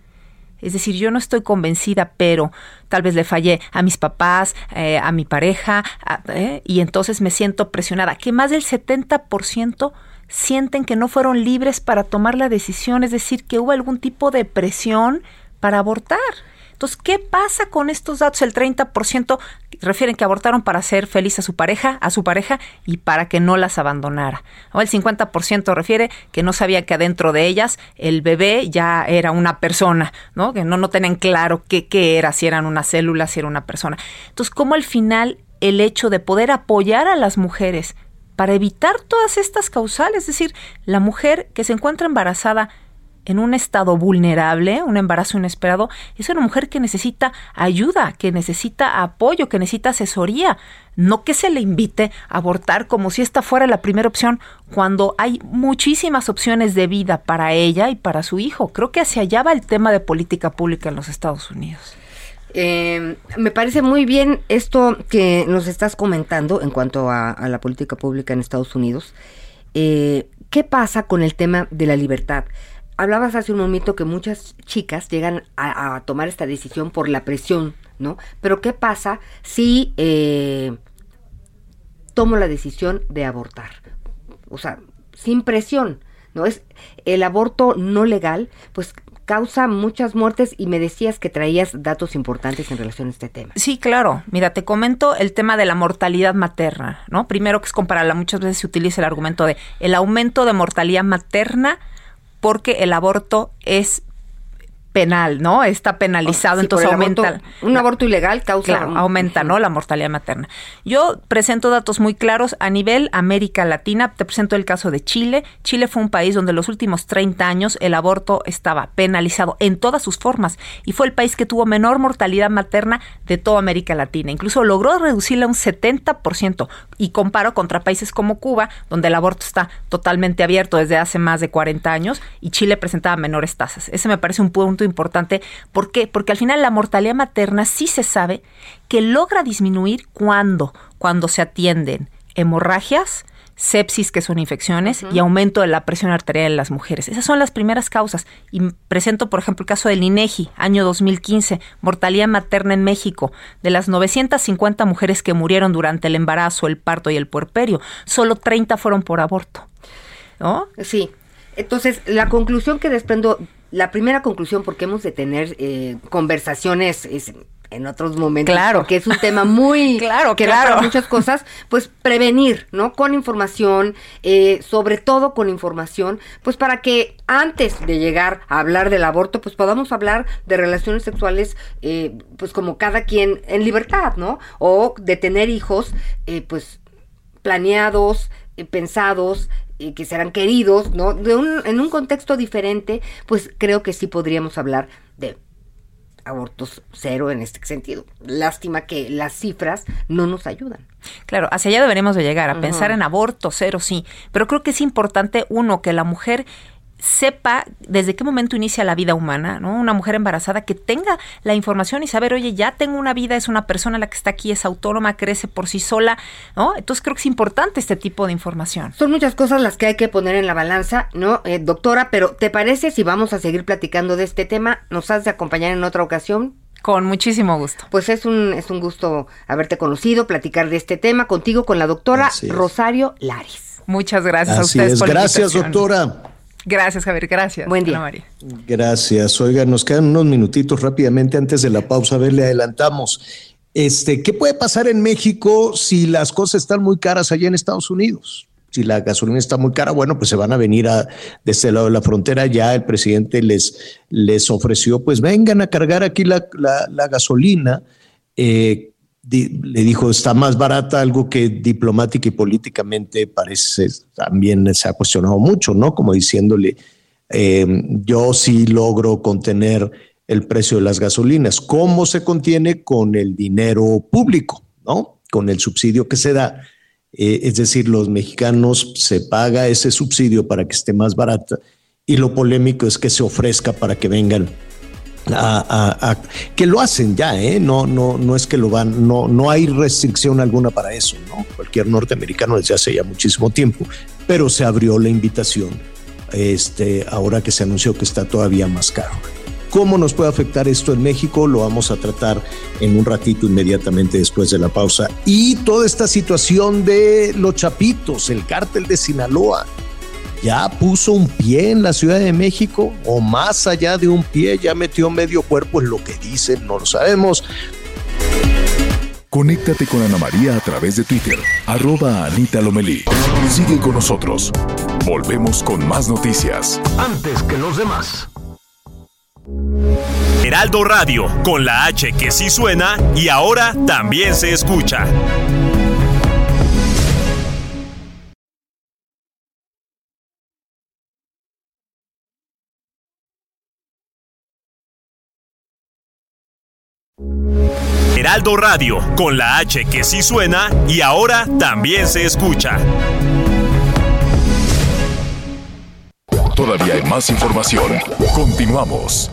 Es decir, yo no estoy convencida, pero tal vez le fallé a mis papás, eh, a mi pareja, eh, y entonces me siento presionada. Que más del 70% sienten que no fueron libres para tomar la decisión, es decir, que hubo algún tipo de presión para abortar. Entonces, ¿qué pasa con estos datos? El 30% refieren que abortaron para hacer feliz a su pareja, a su pareja y para que no las abandonara. O el 50% refiere que no sabía que adentro de ellas el bebé ya era una persona, ¿no? Que no, no tenían claro qué, qué era, si eran una célula, si era una persona. Entonces, ¿cómo al final el hecho de poder apoyar a las mujeres para evitar todas estas causales. Es decir, la mujer que se encuentra embarazada en un estado vulnerable, un embarazo inesperado, es una mujer que necesita ayuda, que necesita apoyo, que necesita asesoría, no que se le invite a abortar como si esta fuera la primera opción, cuando hay muchísimas opciones de vida para ella y para su hijo. Creo que hacia allá va el tema de política pública en los Estados Unidos. Eh, me parece muy bien esto que nos estás comentando en cuanto a, la política pública en Estados Unidos. Eh, ¿Qué pasa con el tema de la libertad? Hablabas hace un momento que muchas chicas llegan a, tomar esta decisión por la presión, ¿no? Pero ¿qué pasa si eh, tomo la decisión de abortar? O sea, sin presión, ¿no? Es el aborto no legal, pues causa muchas muertes y me decías que traías datos importantes en relación a este tema. Sí, claro. Mira, te comento el tema de la mortalidad materna, ¿no? Primero que es compararla, muchas veces se utiliza el argumento de el aumento de mortalidad materna porque el aborto es penal, ¿no? Está penalizado, entonces aumenta. un aborto ilegal causa. Claro, aumenta, ¿no? La mortalidad materna. Yo presento datos muy claros a nivel América Latina. Te presento el caso de Chile. Chile fue un país donde los últimos 30 años el aborto estaba penalizado en todas sus formas y fue el país que tuvo menor mortalidad materna de toda América Latina. Incluso logró reducirla un 70% y comparo contra países como Cuba, donde el aborto está totalmente abierto desde hace más de 40 años y Chile presentaba menores tasas. Ese me parece un punto importante. ¿Por qué? Porque al final la mortalidad materna sí se sabe que logra disminuir cuando, cuando se atienden hemorragias, sepsis, que son infecciones, y aumento de la presión arterial en las mujeres. Esas son las primeras causas. Y presento, por ejemplo, el caso del INEGI, año 2015, mortalidad materna en México. De las 950 mujeres que murieron durante el embarazo, el parto y el puerperio, solo 30 fueron por aborto. ¿No? Sí. Entonces, la conclusión que desprendo la primera conclusión, porque hemos de tener eh, conversaciones en otros momentos, claro. porque es un tema muy *laughs* claro, que claro. muchas cosas, pues prevenir, ¿no? Con información, eh, sobre todo con información, pues para que antes de llegar a hablar del aborto, pues podamos hablar de relaciones sexuales, eh, pues como cada quien en libertad, ¿no? O de tener hijos, eh, pues planeados, pensados, que serán queridos, ¿no? De un, en un contexto diferente, pues creo que sí podríamos hablar de abortos cero en este sentido. Lástima que las cifras no nos ayudan. Claro, hacia allá deberemos de llegar, a pensar en aborto cero, sí, pero creo que es importante, uno, que la mujer sepa desde qué momento inicia la vida humana, ¿no? Una mujer embarazada que tenga la información y saber, oye, ya tengo una vida, es una persona la que está aquí, es autónoma, crece por sí sola, ¿no? Entonces creo que es importante este tipo de información. Son muchas cosas las que hay que poner en la balanza, ¿no? Eh, doctora, pero ¿te parece si vamos a seguir platicando de este tema? ¿Nos has de acompañar en otra ocasión? Con muchísimo gusto. Pues es un, es un gusto haberte conocido, platicar de este tema contigo, con la doctora Rosario Lares. Muchas gracias a ustedes. por gracias, doctora. Gracias, Javier. Gracias. Buen día. María. Gracias. Oiga, nos quedan unos minutitos rápidamente antes de la pausa. A ver, le adelantamos. Este, ¿qué puede pasar en México si las cosas están muy caras allá en Estados Unidos? Si la gasolina está muy cara, bueno, pues se van a venir a, de este lado de la frontera. Ya el presidente les, les ofreció, pues vengan a cargar aquí la, la, gasolina. Eh, le dijo está más barata, algo que diplomática y políticamente parece también se ha cuestionado mucho, ¿no? Como diciéndole, em, yo sí logro contener el precio de las gasolinas. ¿Cómo se contiene? Con el dinero público, ¿no? Con el subsidio que se da. Eh, es decir, los mexicanos se paga ese subsidio para que esté más barata y lo polémico es que se ofrezca para que vengan que lo hacen ya, ¿eh? no, no, no es que lo van, no, no hay restricción alguna para eso. Cualquier norteamericano desde hace ya muchísimo tiempo, pero se abrió la invitación, este, ahora que se anunció que está todavía más caro. ¿Cómo nos puede afectar esto en México? Lo vamos a tratar en un ratito inmediatamente después de la pausa. Y toda esta situación de los chapitos, el cártel de Sinaloa, ya puso un pie en la Ciudad de México o más allá de un pie, ya metió medio cuerpo, es lo que dicen, no lo sabemos. Conéctate con Ana María a través de Twitter, arroba Anita Lomelí. Sigue con nosotros. Volvemos con más noticias. Antes que los demás. Heraldo Radio, con la H que sí suena y ahora también se escucha. Heraldo Radio, con la H que sí suena y ahora también se escucha. Todavía hay más información. Continuamos.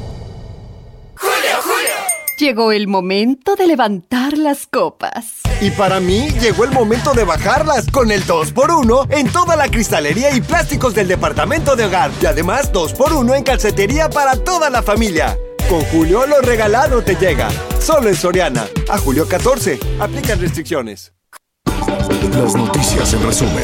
Julio, Julio. Llegó el momento de levantar las copas. Y para mí llegó el momento de bajarlas con el 2x1 en toda la cristalería y plásticos del departamento de hogar. Y además 2x1 en calcetería para toda la familia. Con Julio lo regalado te llega. Solo en Soriana. A julio 14. Aplican restricciones. Las noticias en resumen.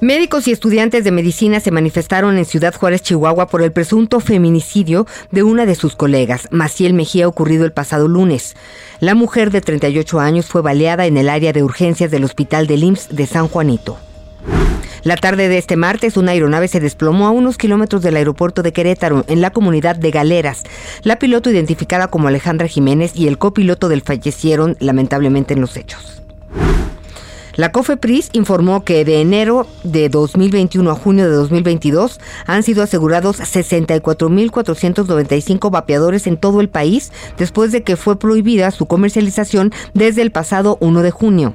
Médicos y estudiantes de medicina se manifestaron en Ciudad Juárez, Chihuahua, por el presunto feminicidio de una de sus colegas, Maciel Mejía, ocurrido el pasado lunes. La mujer de 38 años fue baleada en el área de urgencias del Hospital del IMSS de San Juanito. La tarde de este martes, una aeronave se desplomó a unos kilómetros del aeropuerto de Querétaro, en la comunidad de Galeras. La piloto identificada como Alejandra Jiménez y el copiloto del fallecieron lamentablemente en los hechos. La COFEPRIS informó que de enero de 2021 a junio de 2022 han sido asegurados 64.495 vapeadores en todo el país después de que fue prohibida su comercialización desde el pasado 1 de junio.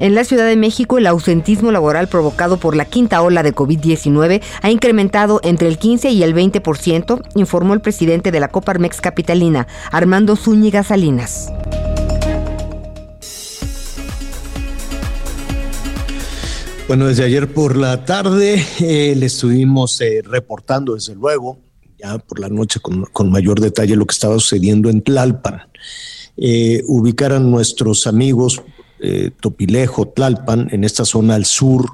En la Ciudad de México, el ausentismo laboral provocado por la quinta ola de COVID-19 ha incrementado entre el 15 y el 20%, informó el presidente de la Coparmex Capitalina, Armando Zúñiga Salinas. Bueno, desde ayer por la tarde eh, le estuvimos eh, reportando, desde luego, ya por la noche con, mayor detalle lo que estaba sucediendo en Tlalpan. Eh, ubicar a nuestros amigos eh, Topilejo, Tlalpan, en esta zona al sur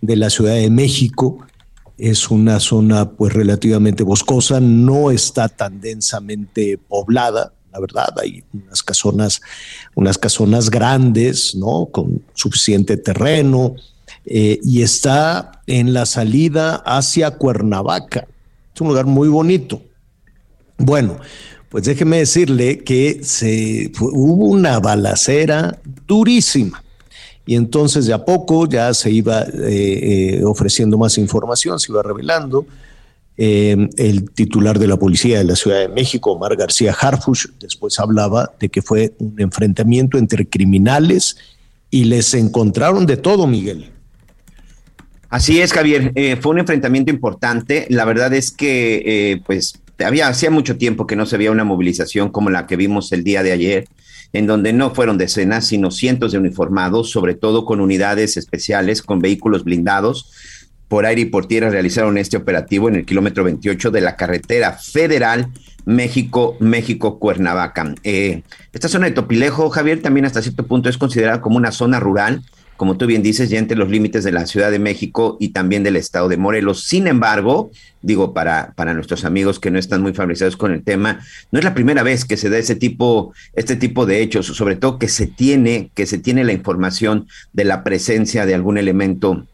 de la Ciudad de México. Es una zona pues relativamente boscosa, no está tan densamente poblada, la verdad, hay unas casonas, unas casonas grandes, ¿no? Con suficiente terreno, eh, y está en la salida hacia Cuernavaca. Es un lugar muy bonito. Bueno, pues déjeme decirle que se, hubo una balacera durísima. Y entonces de a poco ya se iba eh, eh, ofreciendo más información, se iba revelando. el titular de la policía de la Ciudad de México, Omar García Harfush, después hablaba de que fue un enfrentamiento entre criminales y les encontraron de todo, Miguel. Así es, Javier. Eh, fue un enfrentamiento importante. La verdad es que, eh, pues, había hacía mucho tiempo que no se veía una movilización como la que vimos el día de ayer, en donde no fueron decenas, sino cientos de uniformados, sobre todo con unidades especiales, con vehículos blindados. Por aire y por tierra realizaron este operativo en el kilómetro 28 de la carretera federal México, México, Cuernavaca. Eh, esta zona de Topilejo, Javier, también hasta cierto punto es considerada como una zona rural como tú bien dices, ya entre los límites de la Ciudad de México y también del estado de Morelos. Sin embargo, digo, para, para nuestros amigos que no están muy familiarizados con el tema, no es la primera vez que se da ese tipo, este tipo de hechos, sobre todo que se tiene, que se tiene la información de la presencia de algún elemento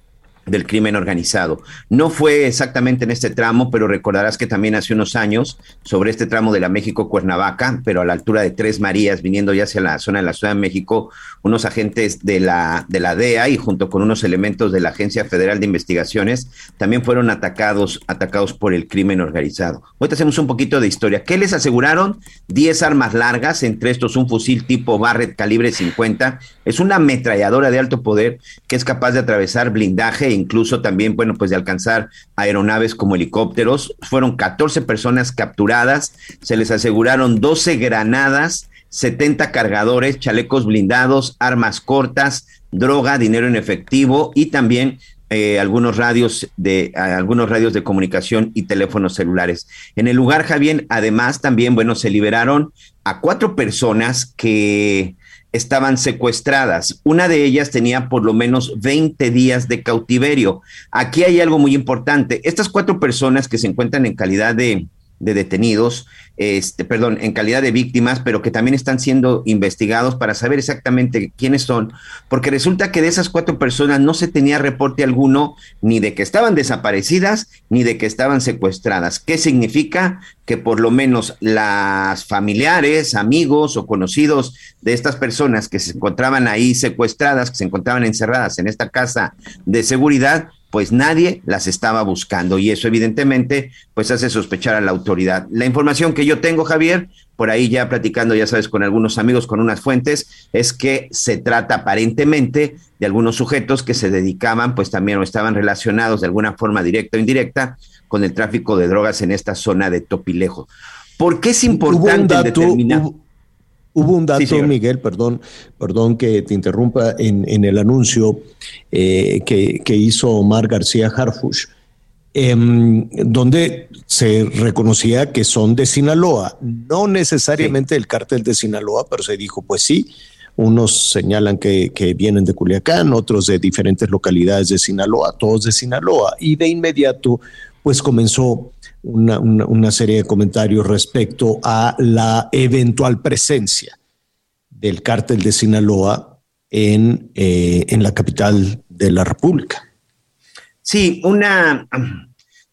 del crimen organizado. No fue exactamente en este tramo, pero recordarás que también hace unos años, sobre este tramo de la México-Cuernavaca, pero a la altura de Tres Marías, viniendo ya hacia la zona de la Ciudad de México, unos agentes de la, de la DEA y junto con unos elementos de la Agencia Federal de Investigaciones, también fueron atacados, atacados por el crimen organizado. Hoy hacemos un poquito de historia. ¿Qué les aseguraron? Diez armas largas, entre estos un fusil tipo Barrett calibre 50, es una ametralladora de alto poder que es capaz de atravesar blindaje incluso también, bueno, pues de alcanzar aeronaves como helicópteros. Fueron 14 personas capturadas, se les aseguraron 12 granadas, 70 cargadores, chalecos blindados, armas cortas, droga, dinero en efectivo y también eh, algunos radios de algunos radios de comunicación y teléfonos celulares. En el lugar, Javier, además también, bueno, se liberaron a cuatro personas que estaban secuestradas. Una de ellas tenía por lo menos 20 días de cautiverio. Aquí hay algo muy importante. Estas cuatro personas que se encuentran en calidad de, de detenidos, este, perdón, en calidad de víctimas, pero que también están siendo investigados para saber exactamente quiénes son, porque resulta que de esas cuatro personas no se tenía reporte alguno ni de que estaban desaparecidas ni de que estaban secuestradas. ¿Qué significa? Que por lo menos las familiares, amigos o conocidos de estas personas que se encontraban ahí secuestradas, que se encontraban encerradas en esta casa de seguridad, pues nadie las estaba buscando y eso evidentemente pues hace sospechar a la autoridad. La información que yo tengo, Javier, por ahí ya platicando, ya sabes, con algunos amigos, con unas fuentes, es que se trata aparentemente de algunos sujetos que se dedicaban pues también o estaban relacionados de alguna forma directa o indirecta con el tráfico de drogas en esta zona de Topilejo. ¿Por qué es importante determinar? Hubo un dato, Miguel, perdón, perdón que te interrumpa, en, el anuncio eh, que, hizo Omar García Harfush, em, donde se reconocía que son de Sinaloa, no necesariamente del cártel de Sinaloa, pero se dijo, pues sí, unos señalan que, que, vienen de Culiacán, otros de diferentes localidades de Sinaloa, todos de Sinaloa, y de inmediato, pues comenzó una, serie de comentarios respecto a la eventual presencia del cártel de Sinaloa en, eh, en la capital de la República. Sí, una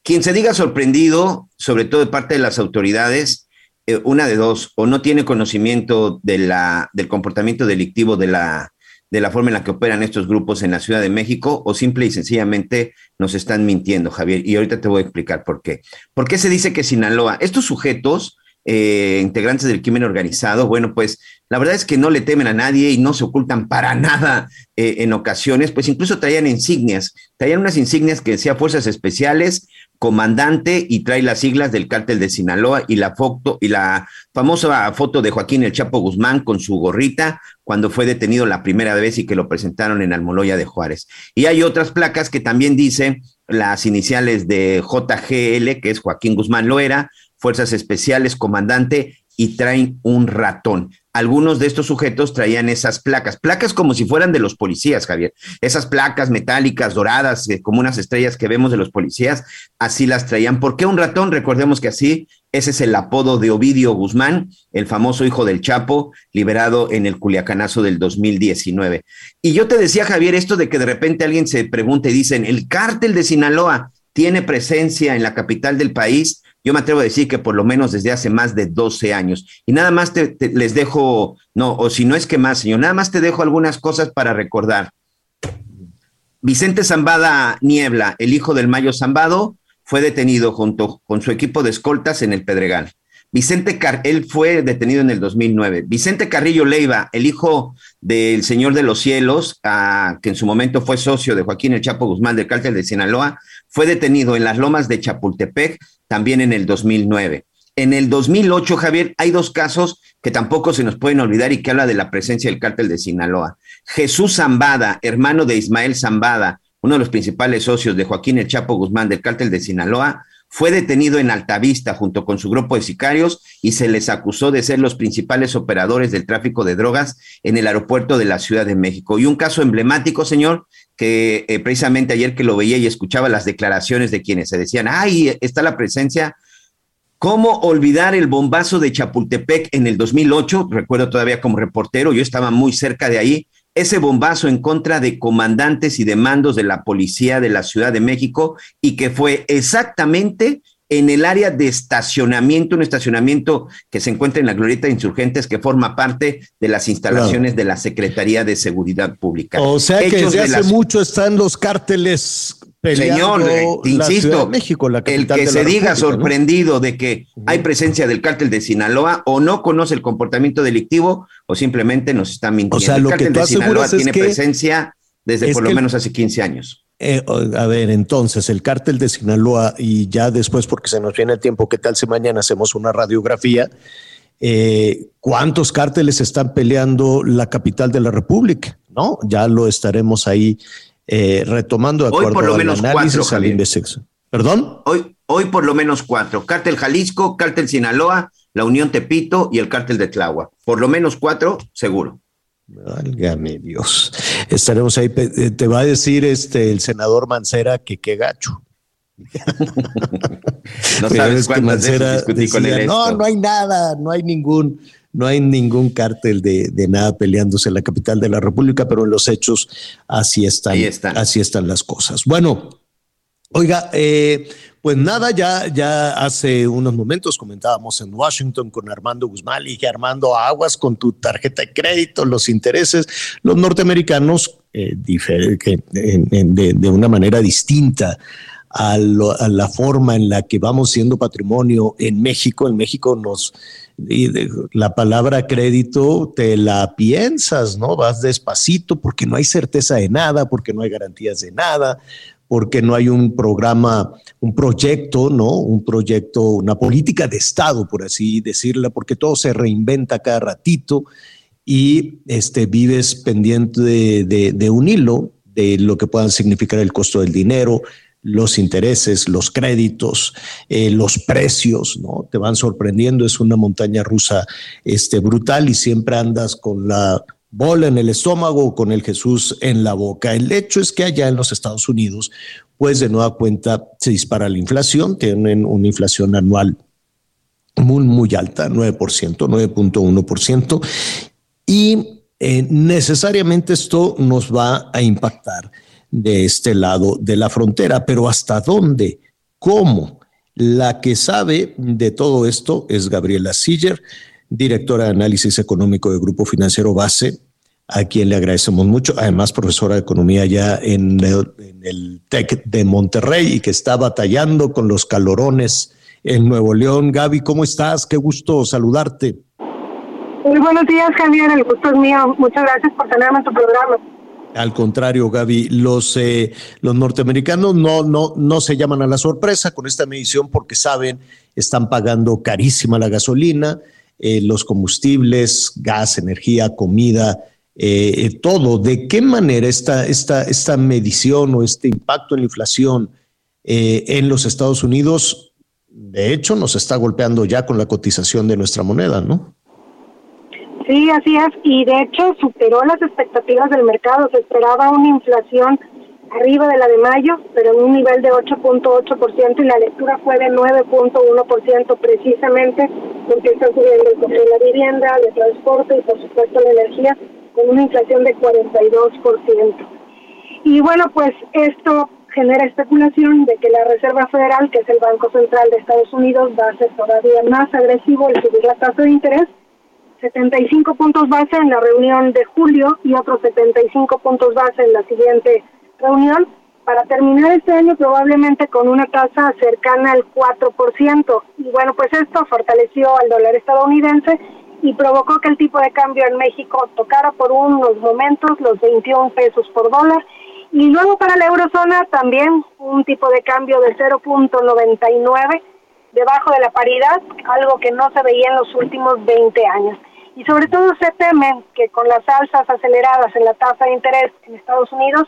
quien se diga sorprendido, sobre todo de parte de las autoridades, eh, una de dos, o no tiene conocimiento de la, del comportamiento delictivo de la, de la forma en la que operan estos grupos en la Ciudad de México o simple y sencillamente nos están mintiendo, Javier. Y ahorita te voy a explicar por qué. ¿Por qué se dice que Sinaloa, estos sujetos, eh, integrantes del crimen organizado, bueno, pues la verdad es que no le temen a nadie y no se ocultan para nada eh, en ocasiones, pues incluso traían insignias, traían unas insignias que decía Fuerzas Especiales, comandante y trae las siglas del cártel de Sinaloa y la foto y la famosa foto de Joaquín El Chapo Guzmán con su gorrita cuando fue detenido la primera vez y que lo presentaron en Almoloya de Juárez. Y hay otras placas que también dicen las iniciales de JGL, que es Joaquín Guzmán Loera, Fuerzas Especiales, comandante y traen un ratón. Algunos de estos sujetos traían esas placas, placas como si fueran de los policías, Javier. Esas placas metálicas, doradas, eh, como unas estrellas que vemos de los policías, así las traían. ¿Por qué un ratón? Recordemos que así, ese es el apodo de Ovidio Guzmán, el famoso hijo del Chapo, liberado en el Culiacanazo del 2019. Y yo te decía, Javier, esto de que de repente alguien se pregunte y dicen, el cártel de Sinaloa tiene presencia en la capital del país yo me atrevo a decir que por lo menos desde hace más de 12 años. Y nada más te, les dejo, no, o si no es que más, señor, nada más te dejo algunas cosas para recordar. Vicente Zambada Niebla, el hijo del Mayo Zambado, fue detenido junto con su equipo de escoltas en el Pedregal. Vicente él fue detenido en el 2009. Vicente Carrillo Leiva, el hijo del Señor de los Cielos, que en su momento fue socio de Joaquín El Chapo Guzmán del cártel de Sinaloa, fue detenido en las lomas de Chapultepec también en el 2009. En el 2008, Javier, hay dos casos que tampoco se nos pueden olvidar y que habla de la presencia del cártel de Sinaloa. Jesús Zambada, hermano de Ismael Zambada, uno de los principales socios de Joaquín El Chapo Guzmán del cártel de Sinaloa, fue detenido en Altavista junto con su grupo de sicarios y se les acusó de ser los principales operadores del tráfico de drogas en el aeropuerto de la Ciudad de México. Y un caso emblemático, señor, que eh, precisamente ayer que lo veía y escuchaba las declaraciones de quienes se decían, ay, está la presencia. ¿Cómo olvidar el bombazo de Chapultepec en el 2008? Recuerdo todavía como reportero, yo estaba muy cerca de ahí. Ese bombazo en contra de comandantes y de mandos de la policía de la Ciudad de México y que fue exactamente en el área de estacionamiento, un estacionamiento que se encuentra en la Glorieta de Insurgentes, que forma parte de las instalaciones de la Secretaría de Seguridad Pública. O sea que desde hace mucho están los cárteles Señor, te insisto, México, la el que se diga sorprendido de que hay presencia del cártel de Sinaloa o no conoce el comportamiento delictivo o simplemente nos está mintiendo. O sea, lo el cártel que de Sinaloa tiene presencia desde por lo menos hace 15 años. Eh, a ver, entonces, el cártel de Sinaloa, y ya después, porque se nos viene el tiempo, ¿qué tal si mañana hacemos una radiografía? Eh, ¿Cuántos cárteles están peleando la capital de la República? ¿No? Ya lo estaremos ahí eh, retomando de acuerdo hoy por lo menos análisis, cuatro, ¿Perdón? Hoy, hoy por lo menos cuatro. Cártel Jalisco, Cártel Sinaloa, la Unión Tepito y el Cártel de Tláhuac. Por lo menos cuatro, seguro. Válgame Dios. Estaremos ahí. Eh, te va a decir este el senador Mancera que qué gacho. *laughs* no sabes cuántas veces con él No, no hay nada, no hay ningún, no hay ningún cártel de, de, nada peleándose en la capital de la República, pero en los hechos así están, están. así están las cosas. Bueno, oiga, eh, pues nada, ya, ya hace unos momentos comentábamos en Washington con Armando Guzmán y dije, Armando, aguas con tu tarjeta de crédito, los intereses. Los norteamericanos, eh, de, de, una manera distinta a, la forma en la que vamos siendo patrimonio en México, en México nos... la palabra crédito te la piensas, ¿no? Vas despacito porque no hay certeza de nada, porque no hay garantías de nada, porque no hay un programa, un proyecto, ¿no? Un proyecto, una política de Estado, por así decirla, porque todo se reinventa cada ratito y este, vives pendiente de, un hilo de lo que puedan significar el costo del dinero, los intereses, los créditos, eh, los precios, ¿no? Te van sorprendiendo, es una montaña rusa este, brutal y siempre andas con la bola en el estómago con el Jesús en la boca. El hecho es que allá en los Estados Unidos, pues de nueva cuenta se dispara la inflación, tienen una inflación anual muy, muy alta, 9%, 9.1%, y eh, necesariamente esto nos va a impactar de este lado de la frontera, pero ¿hasta dónde? ¿Cómo? La que sabe de todo esto es Gabriela Siller directora de análisis económico del Grupo Financiero Base, a quien le agradecemos mucho, además profesora de economía ya en el, TEC de Monterrey y que está batallando con los calorones en Nuevo León. Gaby, ¿cómo estás? Qué gusto saludarte. Muy buenos días, Javier. El gusto es mío. Muchas gracias por tenerme en tu programa. Al contrario, Gaby, los, eh, los norteamericanos no, no, no se llaman a la sorpresa con esta medición porque saben, están pagando carísima la gasolina, eh, los combustibles, gas, energía, comida, eh, eh, todo. ¿De qué manera esta, esta, esta medición o este impacto en la inflación en los Estados Unidos de hecho nos está golpeando ya con la cotización de nuestra moneda, ¿no? Sí, así es, y de hecho superó las expectativas del mercado. Se esperaba una inflación arriba de la de mayo, pero en un nivel de 8.8% y la lectura fue de 9.1% precisamente porque está subiendo el costo de la vivienda, de transporte y por supuesto la energía con una inflación de 42%. Y bueno, pues esto genera especulación de que la Reserva Federal, que es el Banco Central de Estados Unidos, va a ser todavía más agresivo al subir la tasa de interés 75 puntos base en la reunión de julio y otros 75 puntos base en la siguiente reunión para terminar este año probablemente con una tasa cercana al 4%. Y bueno, pues esto fortaleció al dólar estadounidense y provocó que el tipo de cambio en México tocara por unos momentos los 21 pesos por dólar. Y luego para la eurozona también un tipo de cambio de 0.99 debajo de la paridad, algo que no se veía en los últimos 20 años. Y sobre todo se teme que con las alzas aceleradas en la tasa de interés en Estados Unidos,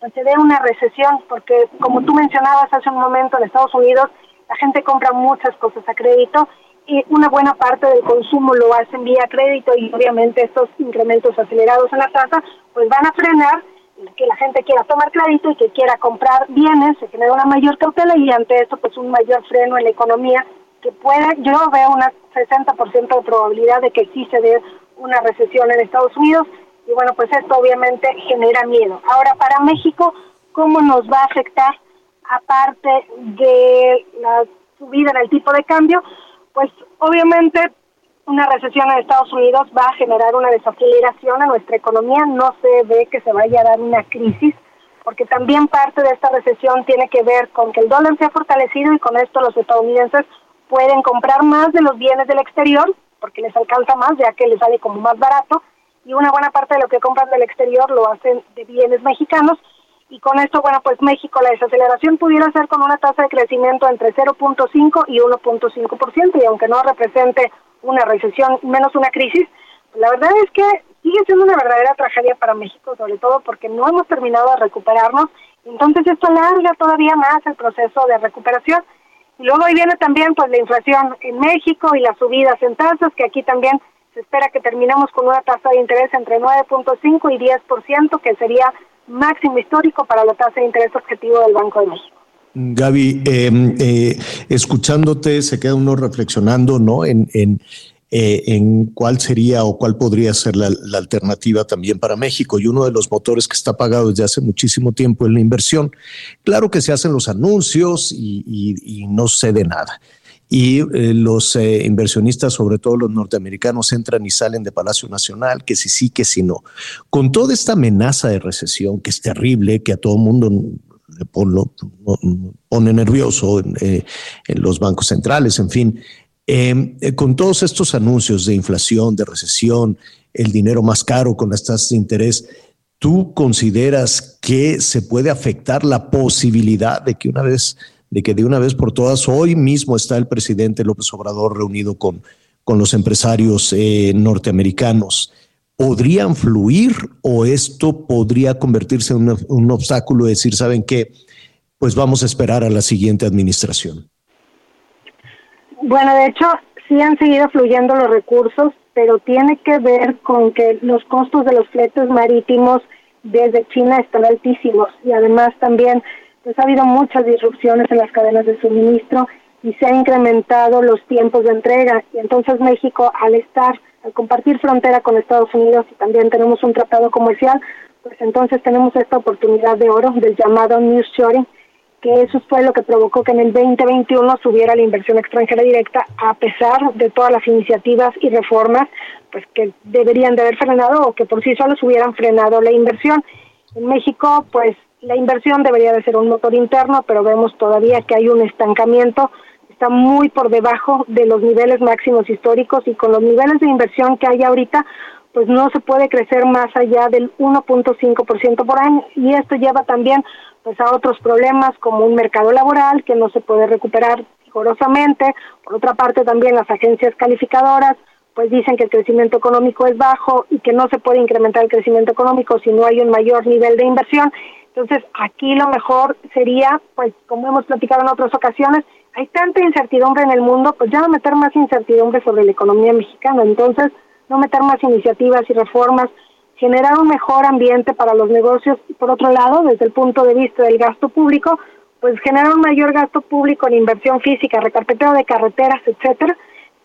pues se dé una recesión, porque como tú mencionabas hace un momento en Estados Unidos, la gente compra muchas cosas a crédito y una buena parte del consumo lo hacen vía crédito y obviamente estos incrementos acelerados en la tasa pues van a frenar que la gente quiera tomar crédito y que quiera comprar bienes, se genera una mayor cautela y ante esto pues un mayor freno en la economía que puede, yo veo un 60% de probabilidad de que sí se dé una recesión en Estados Unidos y bueno pues esto obviamente genera miedo. Ahora para México, ¿cómo nos va a afectar aparte de la subida en el tipo de cambio? Pues obviamente una recesión en Estados Unidos va a generar una desaceleración en nuestra economía, no se ve que se vaya a dar una crisis, porque también parte de esta recesión tiene que ver con que el dólar se ha fortalecido y con esto los estadounidenses pueden comprar más de los bienes del exterior, porque les alcanza más, ya que les sale como más barato, y una buena parte de lo que compran del exterior lo hacen de bienes mexicanos, y con esto, bueno, pues México la desaceleración pudiera ser con una tasa de crecimiento entre 0.5 y 1.5%, y aunque no represente una recesión, menos una crisis, la verdad es que sigue siendo una verdadera tragedia para México, sobre todo porque no hemos terminado de recuperarnos, entonces esto alarga todavía más el proceso de recuperación. Luego ahí viene también pues la inflación en México y las subidas en tasas, que aquí también se espera que terminemos con una tasa de interés entre 9.5 y 10%, que sería máximo histórico para la tasa de interés objetivo del Banco de México. Gaby, em, eh, escuchándote, se queda uno reflexionando, ¿no? En, eh, en cuál sería o cuál podría ser la, alternativa también para México. Y uno de los motores que está pagado desde hace muchísimo tiempo es la inversión. Claro que se hacen los anuncios y, no se de nada. Y eh, los inversionistas, sobre todo los norteamericanos, entran y salen de Palacio Nacional, que si sí, que si no. Con toda esta amenaza de recesión, que es terrible, que a todo mundo pone nervioso eh, en, los bancos centrales, en fin. Em, eh, con todos estos anuncios de inflación, de recesión, el dinero más caro con las tasas de interés, ¿tú consideras que se puede afectar la posibilidad de que una vez, de que de una vez por todas, hoy mismo está el presidente López Obrador reunido con, con los empresarios eh, norteamericanos? podrían fluir o esto podría convertirse en un, obstáculo, decir, ¿saben qué? Pues vamos a esperar a la siguiente administración. Bueno, de hecho, sí han seguido fluyendo los recursos, pero tiene que ver con que los costos de los fletes marítimos desde China están altísimos. Y además también pues ha habido muchas disrupciones en las cadenas de suministro y se han incrementado los tiempos de entrega. Y entonces México al estar al compartir frontera con Estados Unidos y también tenemos un tratado comercial, pues entonces tenemos esta oportunidad de oro del llamado News Shoring, que eso fue lo que provocó que en el 2021 subiera la inversión extranjera directa, a pesar de todas las iniciativas y reformas pues que deberían de haber frenado o que por sí solos hubieran frenado la inversión. En México, pues la inversión debería de ser un motor interno, pero vemos todavía que hay un estancamiento está muy por debajo de los niveles máximos históricos y con los niveles de inversión que hay ahorita, pues no se puede crecer más allá del 1.5% por año y esto lleva también pues a otros problemas como un mercado laboral que no se puede recuperar vigorosamente, por otra parte también las agencias calificadoras pues dicen que el crecimiento económico es bajo y que no se puede incrementar el crecimiento económico si no hay un mayor nivel de inversión. Entonces, aquí lo mejor sería, pues como hemos platicado en otras ocasiones, hay tanta incertidumbre en el mundo, pues ya no meter más incertidumbre sobre la economía mexicana. Entonces, no meter más iniciativas y reformas, generar un mejor ambiente para los negocios. Por otro lado, desde el punto de vista del gasto público, pues generar un mayor gasto público en inversión física, recarpeteo de carreteras, etcétera,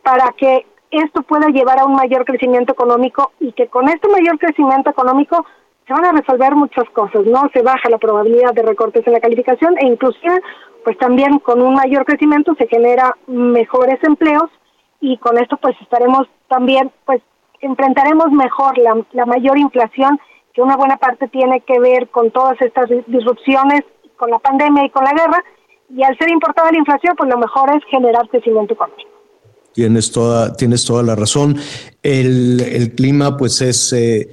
para que esto pueda llevar a un mayor crecimiento económico y que con este mayor crecimiento económico se van a resolver muchas cosas, ¿no? Se baja la probabilidad de recortes en la calificación e inclusive, pues también con un mayor crecimiento se genera mejores empleos y con esto pues estaremos también, pues enfrentaremos mejor la, la mayor inflación que una buena parte tiene que ver con todas estas disrupciones, con la pandemia y con la guerra, y al ser importada la inflación, pues lo mejor es generar crecimiento económico. Tienes toda, tienes toda la razón. El, clima, pues es, eh,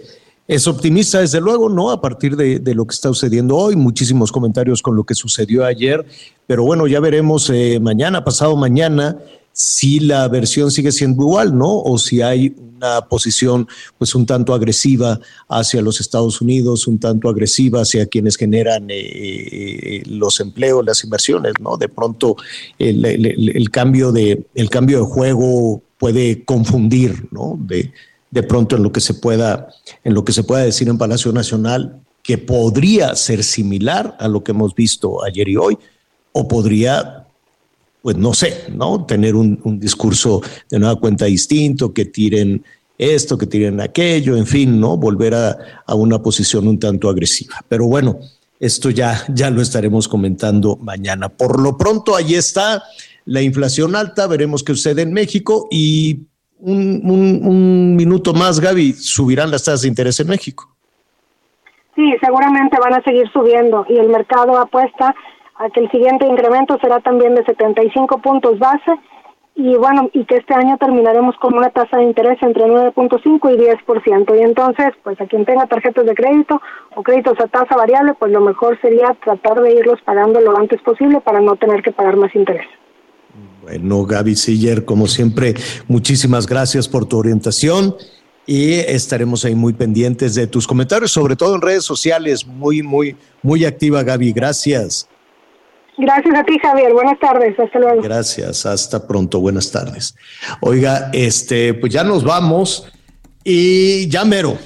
es optimista, desde luego, ¿no? A partir de, de, lo que está sucediendo hoy, muchísimos comentarios con lo que sucedió ayer, pero bueno, ya veremos eh, mañana, pasado mañana, si la versión sigue siendo igual, ¿no? O si hay una posición pues un tanto agresiva hacia los Estados Unidos, un tanto agresiva hacia quienes generan eh, eh, los empleos, las inversiones, ¿no? De pronto el, el, cambio de, el cambio de juego puede confundir, ¿no? De, de pronto en lo que se pueda, en lo que se pueda decir en Palacio Nacional, que podría ser similar a lo que hemos visto ayer y hoy, o podría pues no sé, ¿no? Tener un, un, discurso de nueva cuenta distinto, que tiren esto, que tiren aquello, en fin, ¿no? Volver a, a, una posición un tanto agresiva. Pero bueno, esto ya, ya lo estaremos comentando mañana. Por lo pronto, ahí está la inflación alta, veremos qué sucede en México y un, un, un minuto más, Gaby, subirán las tasas de interés en México. Sí, seguramente van a seguir subiendo y el mercado apuesta a que el siguiente incremento será también de 75 puntos base y bueno, y que este año terminaremos con una tasa de interés entre 9.5 y 10%. Y entonces, pues a quien tenga tarjetas de crédito o créditos a tasa variable, pues lo mejor sería tratar de irlos pagando lo antes posible para no tener que pagar más interés. Bueno, Gaby Siller, como siempre, muchísimas gracias por tu orientación y estaremos ahí muy pendientes de tus comentarios, sobre todo en redes sociales. Muy, muy, muy activa, Gaby. Gracias. Gracias a ti, Javier. Buenas tardes. Hasta luego. Gracias. Hasta pronto. Buenas tardes. Oiga, este, pues ya nos vamos. Y ya mero.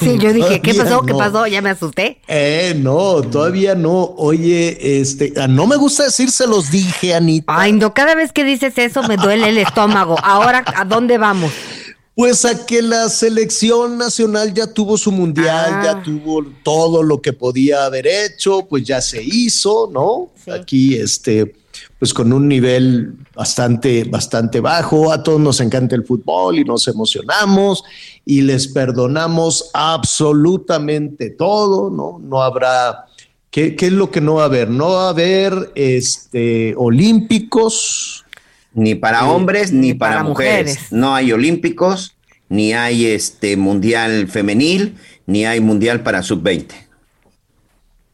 Sí, yo dije, ¿qué pasó? No. ¿Qué pasó? Ya me asusté. Eh, no, todavía no. Oye, este, no me gusta decir se los dije, Anita. Ay, no, cada vez que dices eso me duele el estómago. Ahora, ¿a dónde vamos? Pues a que la selección nacional ya tuvo su mundial, ah. ya tuvo todo lo que podía haber hecho, pues ya se hizo, ¿no? Sí. Aquí, este, pues con un nivel bastante, bastante bajo. A todos nos encanta el fútbol y nos emocionamos y les perdonamos absolutamente todo, ¿no? No habrá. ¿Qué, qué es lo que no va a haber? No va a haber este, olímpicos, ni para hombres ni, ni para, para mujeres. mujeres. No hay olímpicos, ni hay este mundial femenil, ni hay mundial para sub-20.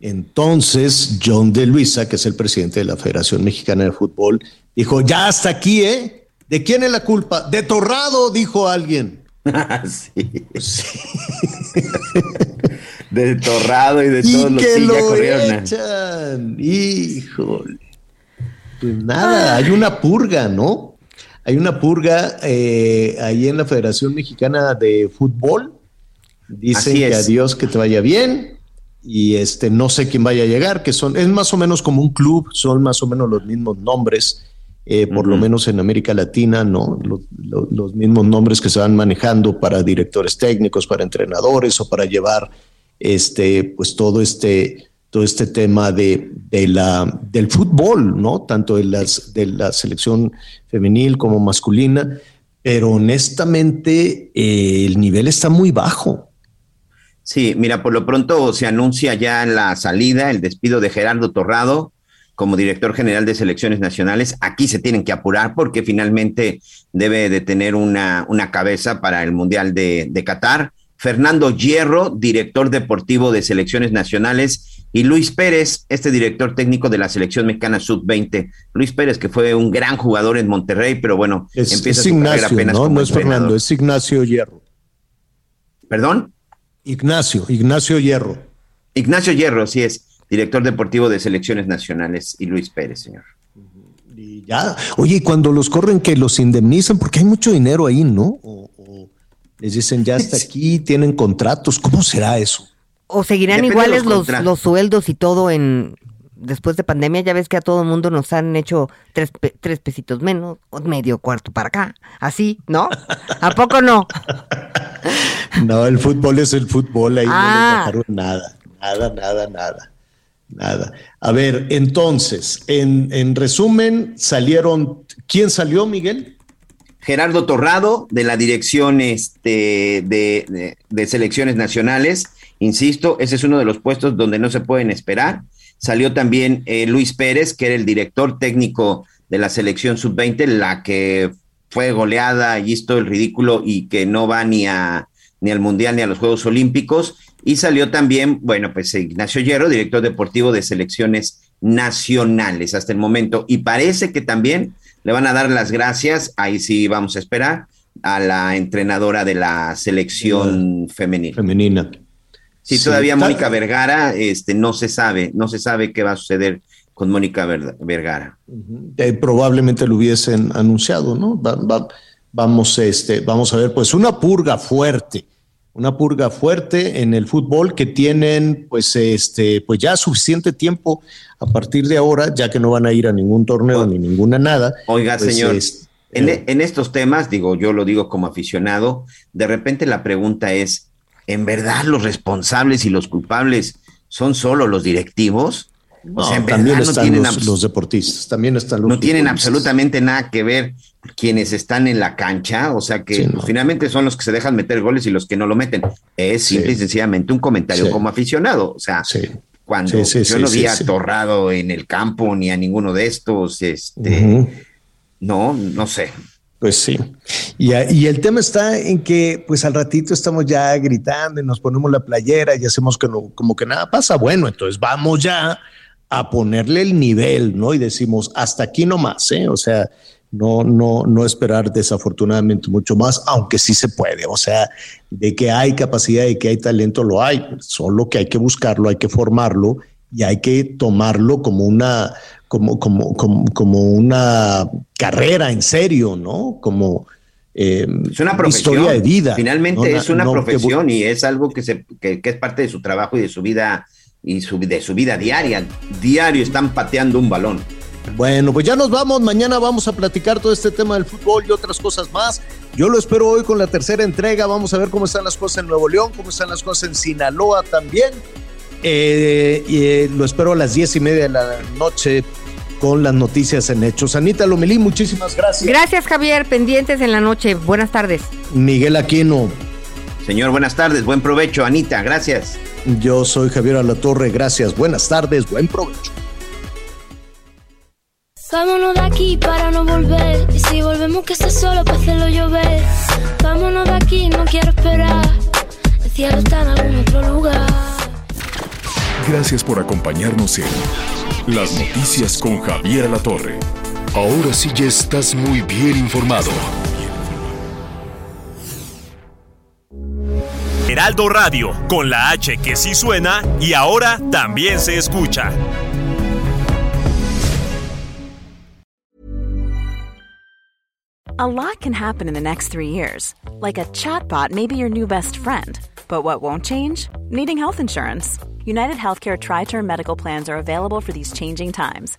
Entonces, John de Luisa, que es el presidente de la Federación Mexicana de Fútbol, dijo, ya hasta aquí, ¿eh? ¿De quién es la culpa? De Torrado, dijo alguien. *laughs* sí. sí. *laughs* de Torrado y de y todos los que lo echan. Híjole. Pues nada, hay una purga, ¿no? Hay una purga eh, ahí en la Federación Mexicana de Fútbol. Dicen que adiós, que te vaya bien. Y este, no sé quién vaya a llegar, que son, es más o menos como un club, son más o menos los mismos nombres, eh, por uh -huh. lo menos en América Latina, ¿no? Los, los, los, mismos nombres que se van manejando para directores técnicos, para entrenadores o para llevar este, pues todo este, todo este tema de, de, la, del fútbol, ¿no? Tanto de, las, de la selección femenil como masculina, pero honestamente eh, el nivel está muy bajo. Sí, mira, por lo pronto se anuncia ya la salida, el despido de Gerardo Torrado como director general de selecciones nacionales. Aquí se tienen que apurar porque finalmente debe de tener una, una cabeza para el Mundial de, de Qatar. Fernando Hierro, director deportivo de selecciones nacionales, y Luis Pérez, este director técnico de la selección mexicana sub-20. Luis Pérez, que fue un gran jugador en Monterrey, pero bueno, es, empieza es su Ignacio, apenas ¿no? no es Fernando, es Ignacio Hierro. ¿Perdón? Ignacio, Ignacio Hierro. Ignacio Hierro, sí es, director deportivo de selecciones nacionales, y Luis Pérez, señor. Y ya, oye, y cuando los corren que los indemnizan, porque hay mucho dinero ahí, ¿no? O les dicen ya hasta aquí, tienen contratos, ¿cómo será eso? ¿O seguirán Depende iguales los los, sueldos y todo en después de pandemia? Ya ves que a todo el mundo nos han hecho tres, tres pesitos menos, medio cuarto para acá, así, ¿no? ¿A poco no? *laughs* No, el fútbol es el fútbol, ahí no Ah. les bajaron nada, nada, nada, nada, nada. A ver, entonces, en, en resumen, salieron, ¿quién salió, Miguel? Gerardo Torrado, de la Dirección este, de, Selecciones Nacionales. Insisto, ese es uno de los puestos donde no se pueden esperar. Salió también eh, Luis Pérez, que era el director técnico de la selección sub-20, la que fue goleada y hizo el ridículo y que no va ni, a, ni al Mundial ni a los Juegos Olímpicos. Y salió también, bueno, pues Ignacio Hierro, director deportivo de selecciones nacionales hasta el momento. Y parece que también le van a dar las gracias, ahí sí vamos a esperar, a la entrenadora de la selección femenina. Femenina. Sí, Sí. todavía Mónica Vergara, este, no se sabe, no se sabe qué va a suceder con Mónica Ver- Vergara. Eh, probablemente lo hubiesen anunciado, ¿no? Va- va- vamos, este, vamos a ver, pues una purga fuerte, una purga fuerte en el fútbol que tienen, pues, este, pues ya suficiente tiempo a partir de ahora, ya que no van a ir a ningún torneo ni ninguna nada. Oiga, pues, señor, es- en, en estos temas, digo, yo lo digo como aficionado, de repente la pregunta es, ¿en verdad los responsables y los culpables son solo los directivos? No, o sea, en también verdad no tienen, los, deportistas, también están los no tienen absolutamente nada que ver quienes están en la cancha, o sea que Sí, no. finalmente son los que se dejan meter goles y los que no lo meten. Es Sí. simple y sencillamente un comentario Sí. como aficionado, o sea, cuando yo no vi a. Torrado en el campo ni a ninguno de estos, este, no, no sé. Pues sí. Y, y el tema está en que, pues al ratito estamos ya gritando y nos ponemos la playera y hacemos que no- como que nada pasa. Bueno, entonces vamos ya a ponerle el nivel, ¿no? Y decimos, hasta aquí nomás, ¿eh? O sea, no, no, no esperar desafortunadamente mucho más, aunque sí se puede. O sea, de que hay capacidad y que hay talento, lo hay. Solo que hay que buscarlo, hay que formarlo y hay que tomarlo como una, como, como, como, como una carrera en serio, ¿no? Como eh, Es una profesión. historia de vida. Finalmente ¿no? es una No que- profesión y es algo que, se, que, que es parte de su trabajo y de su vida y su, de su vida diaria. Diario están pateando un balón. Bueno, pues ya nos vamos. Mañana vamos a platicar todo este tema del fútbol y otras cosas más. Yo lo espero hoy con la tercera entrega. Vamos a ver cómo están las cosas en Nuevo León, cómo están las cosas en Sinaloa también. Eh, y eh, lo espero a las diez y media de la noche con las noticias en Hechos. Anita Lomelí, muchísimas gracias. Gracias, Javier. Pendientes en la noche. Buenas tardes. Miguel Aquino. Señor, buenas tardes, buen provecho, Anita, gracias. Yo soy Javier Alatorre. Gracias. Buenas tardes. Buen provecho. Vámonos de aquí para no volver. Y si volvemos, que esté solo para hacerlo llover. Vámonos de aquí, no quiero esperar. El cielo está en algún otro lugar. Gracias por acompañarnos en Las Noticias con Javier Alatorre. Ahora sí ya estás muy bien informado. Heraldo Radio, con la H que sí suena y ahora también se escucha. A lot can happen in the next three years. Like a chatbot may be your new best friend. But what won't change? Needing health insurance. United Healthcare Tri Term Medical Plans are available for these changing times.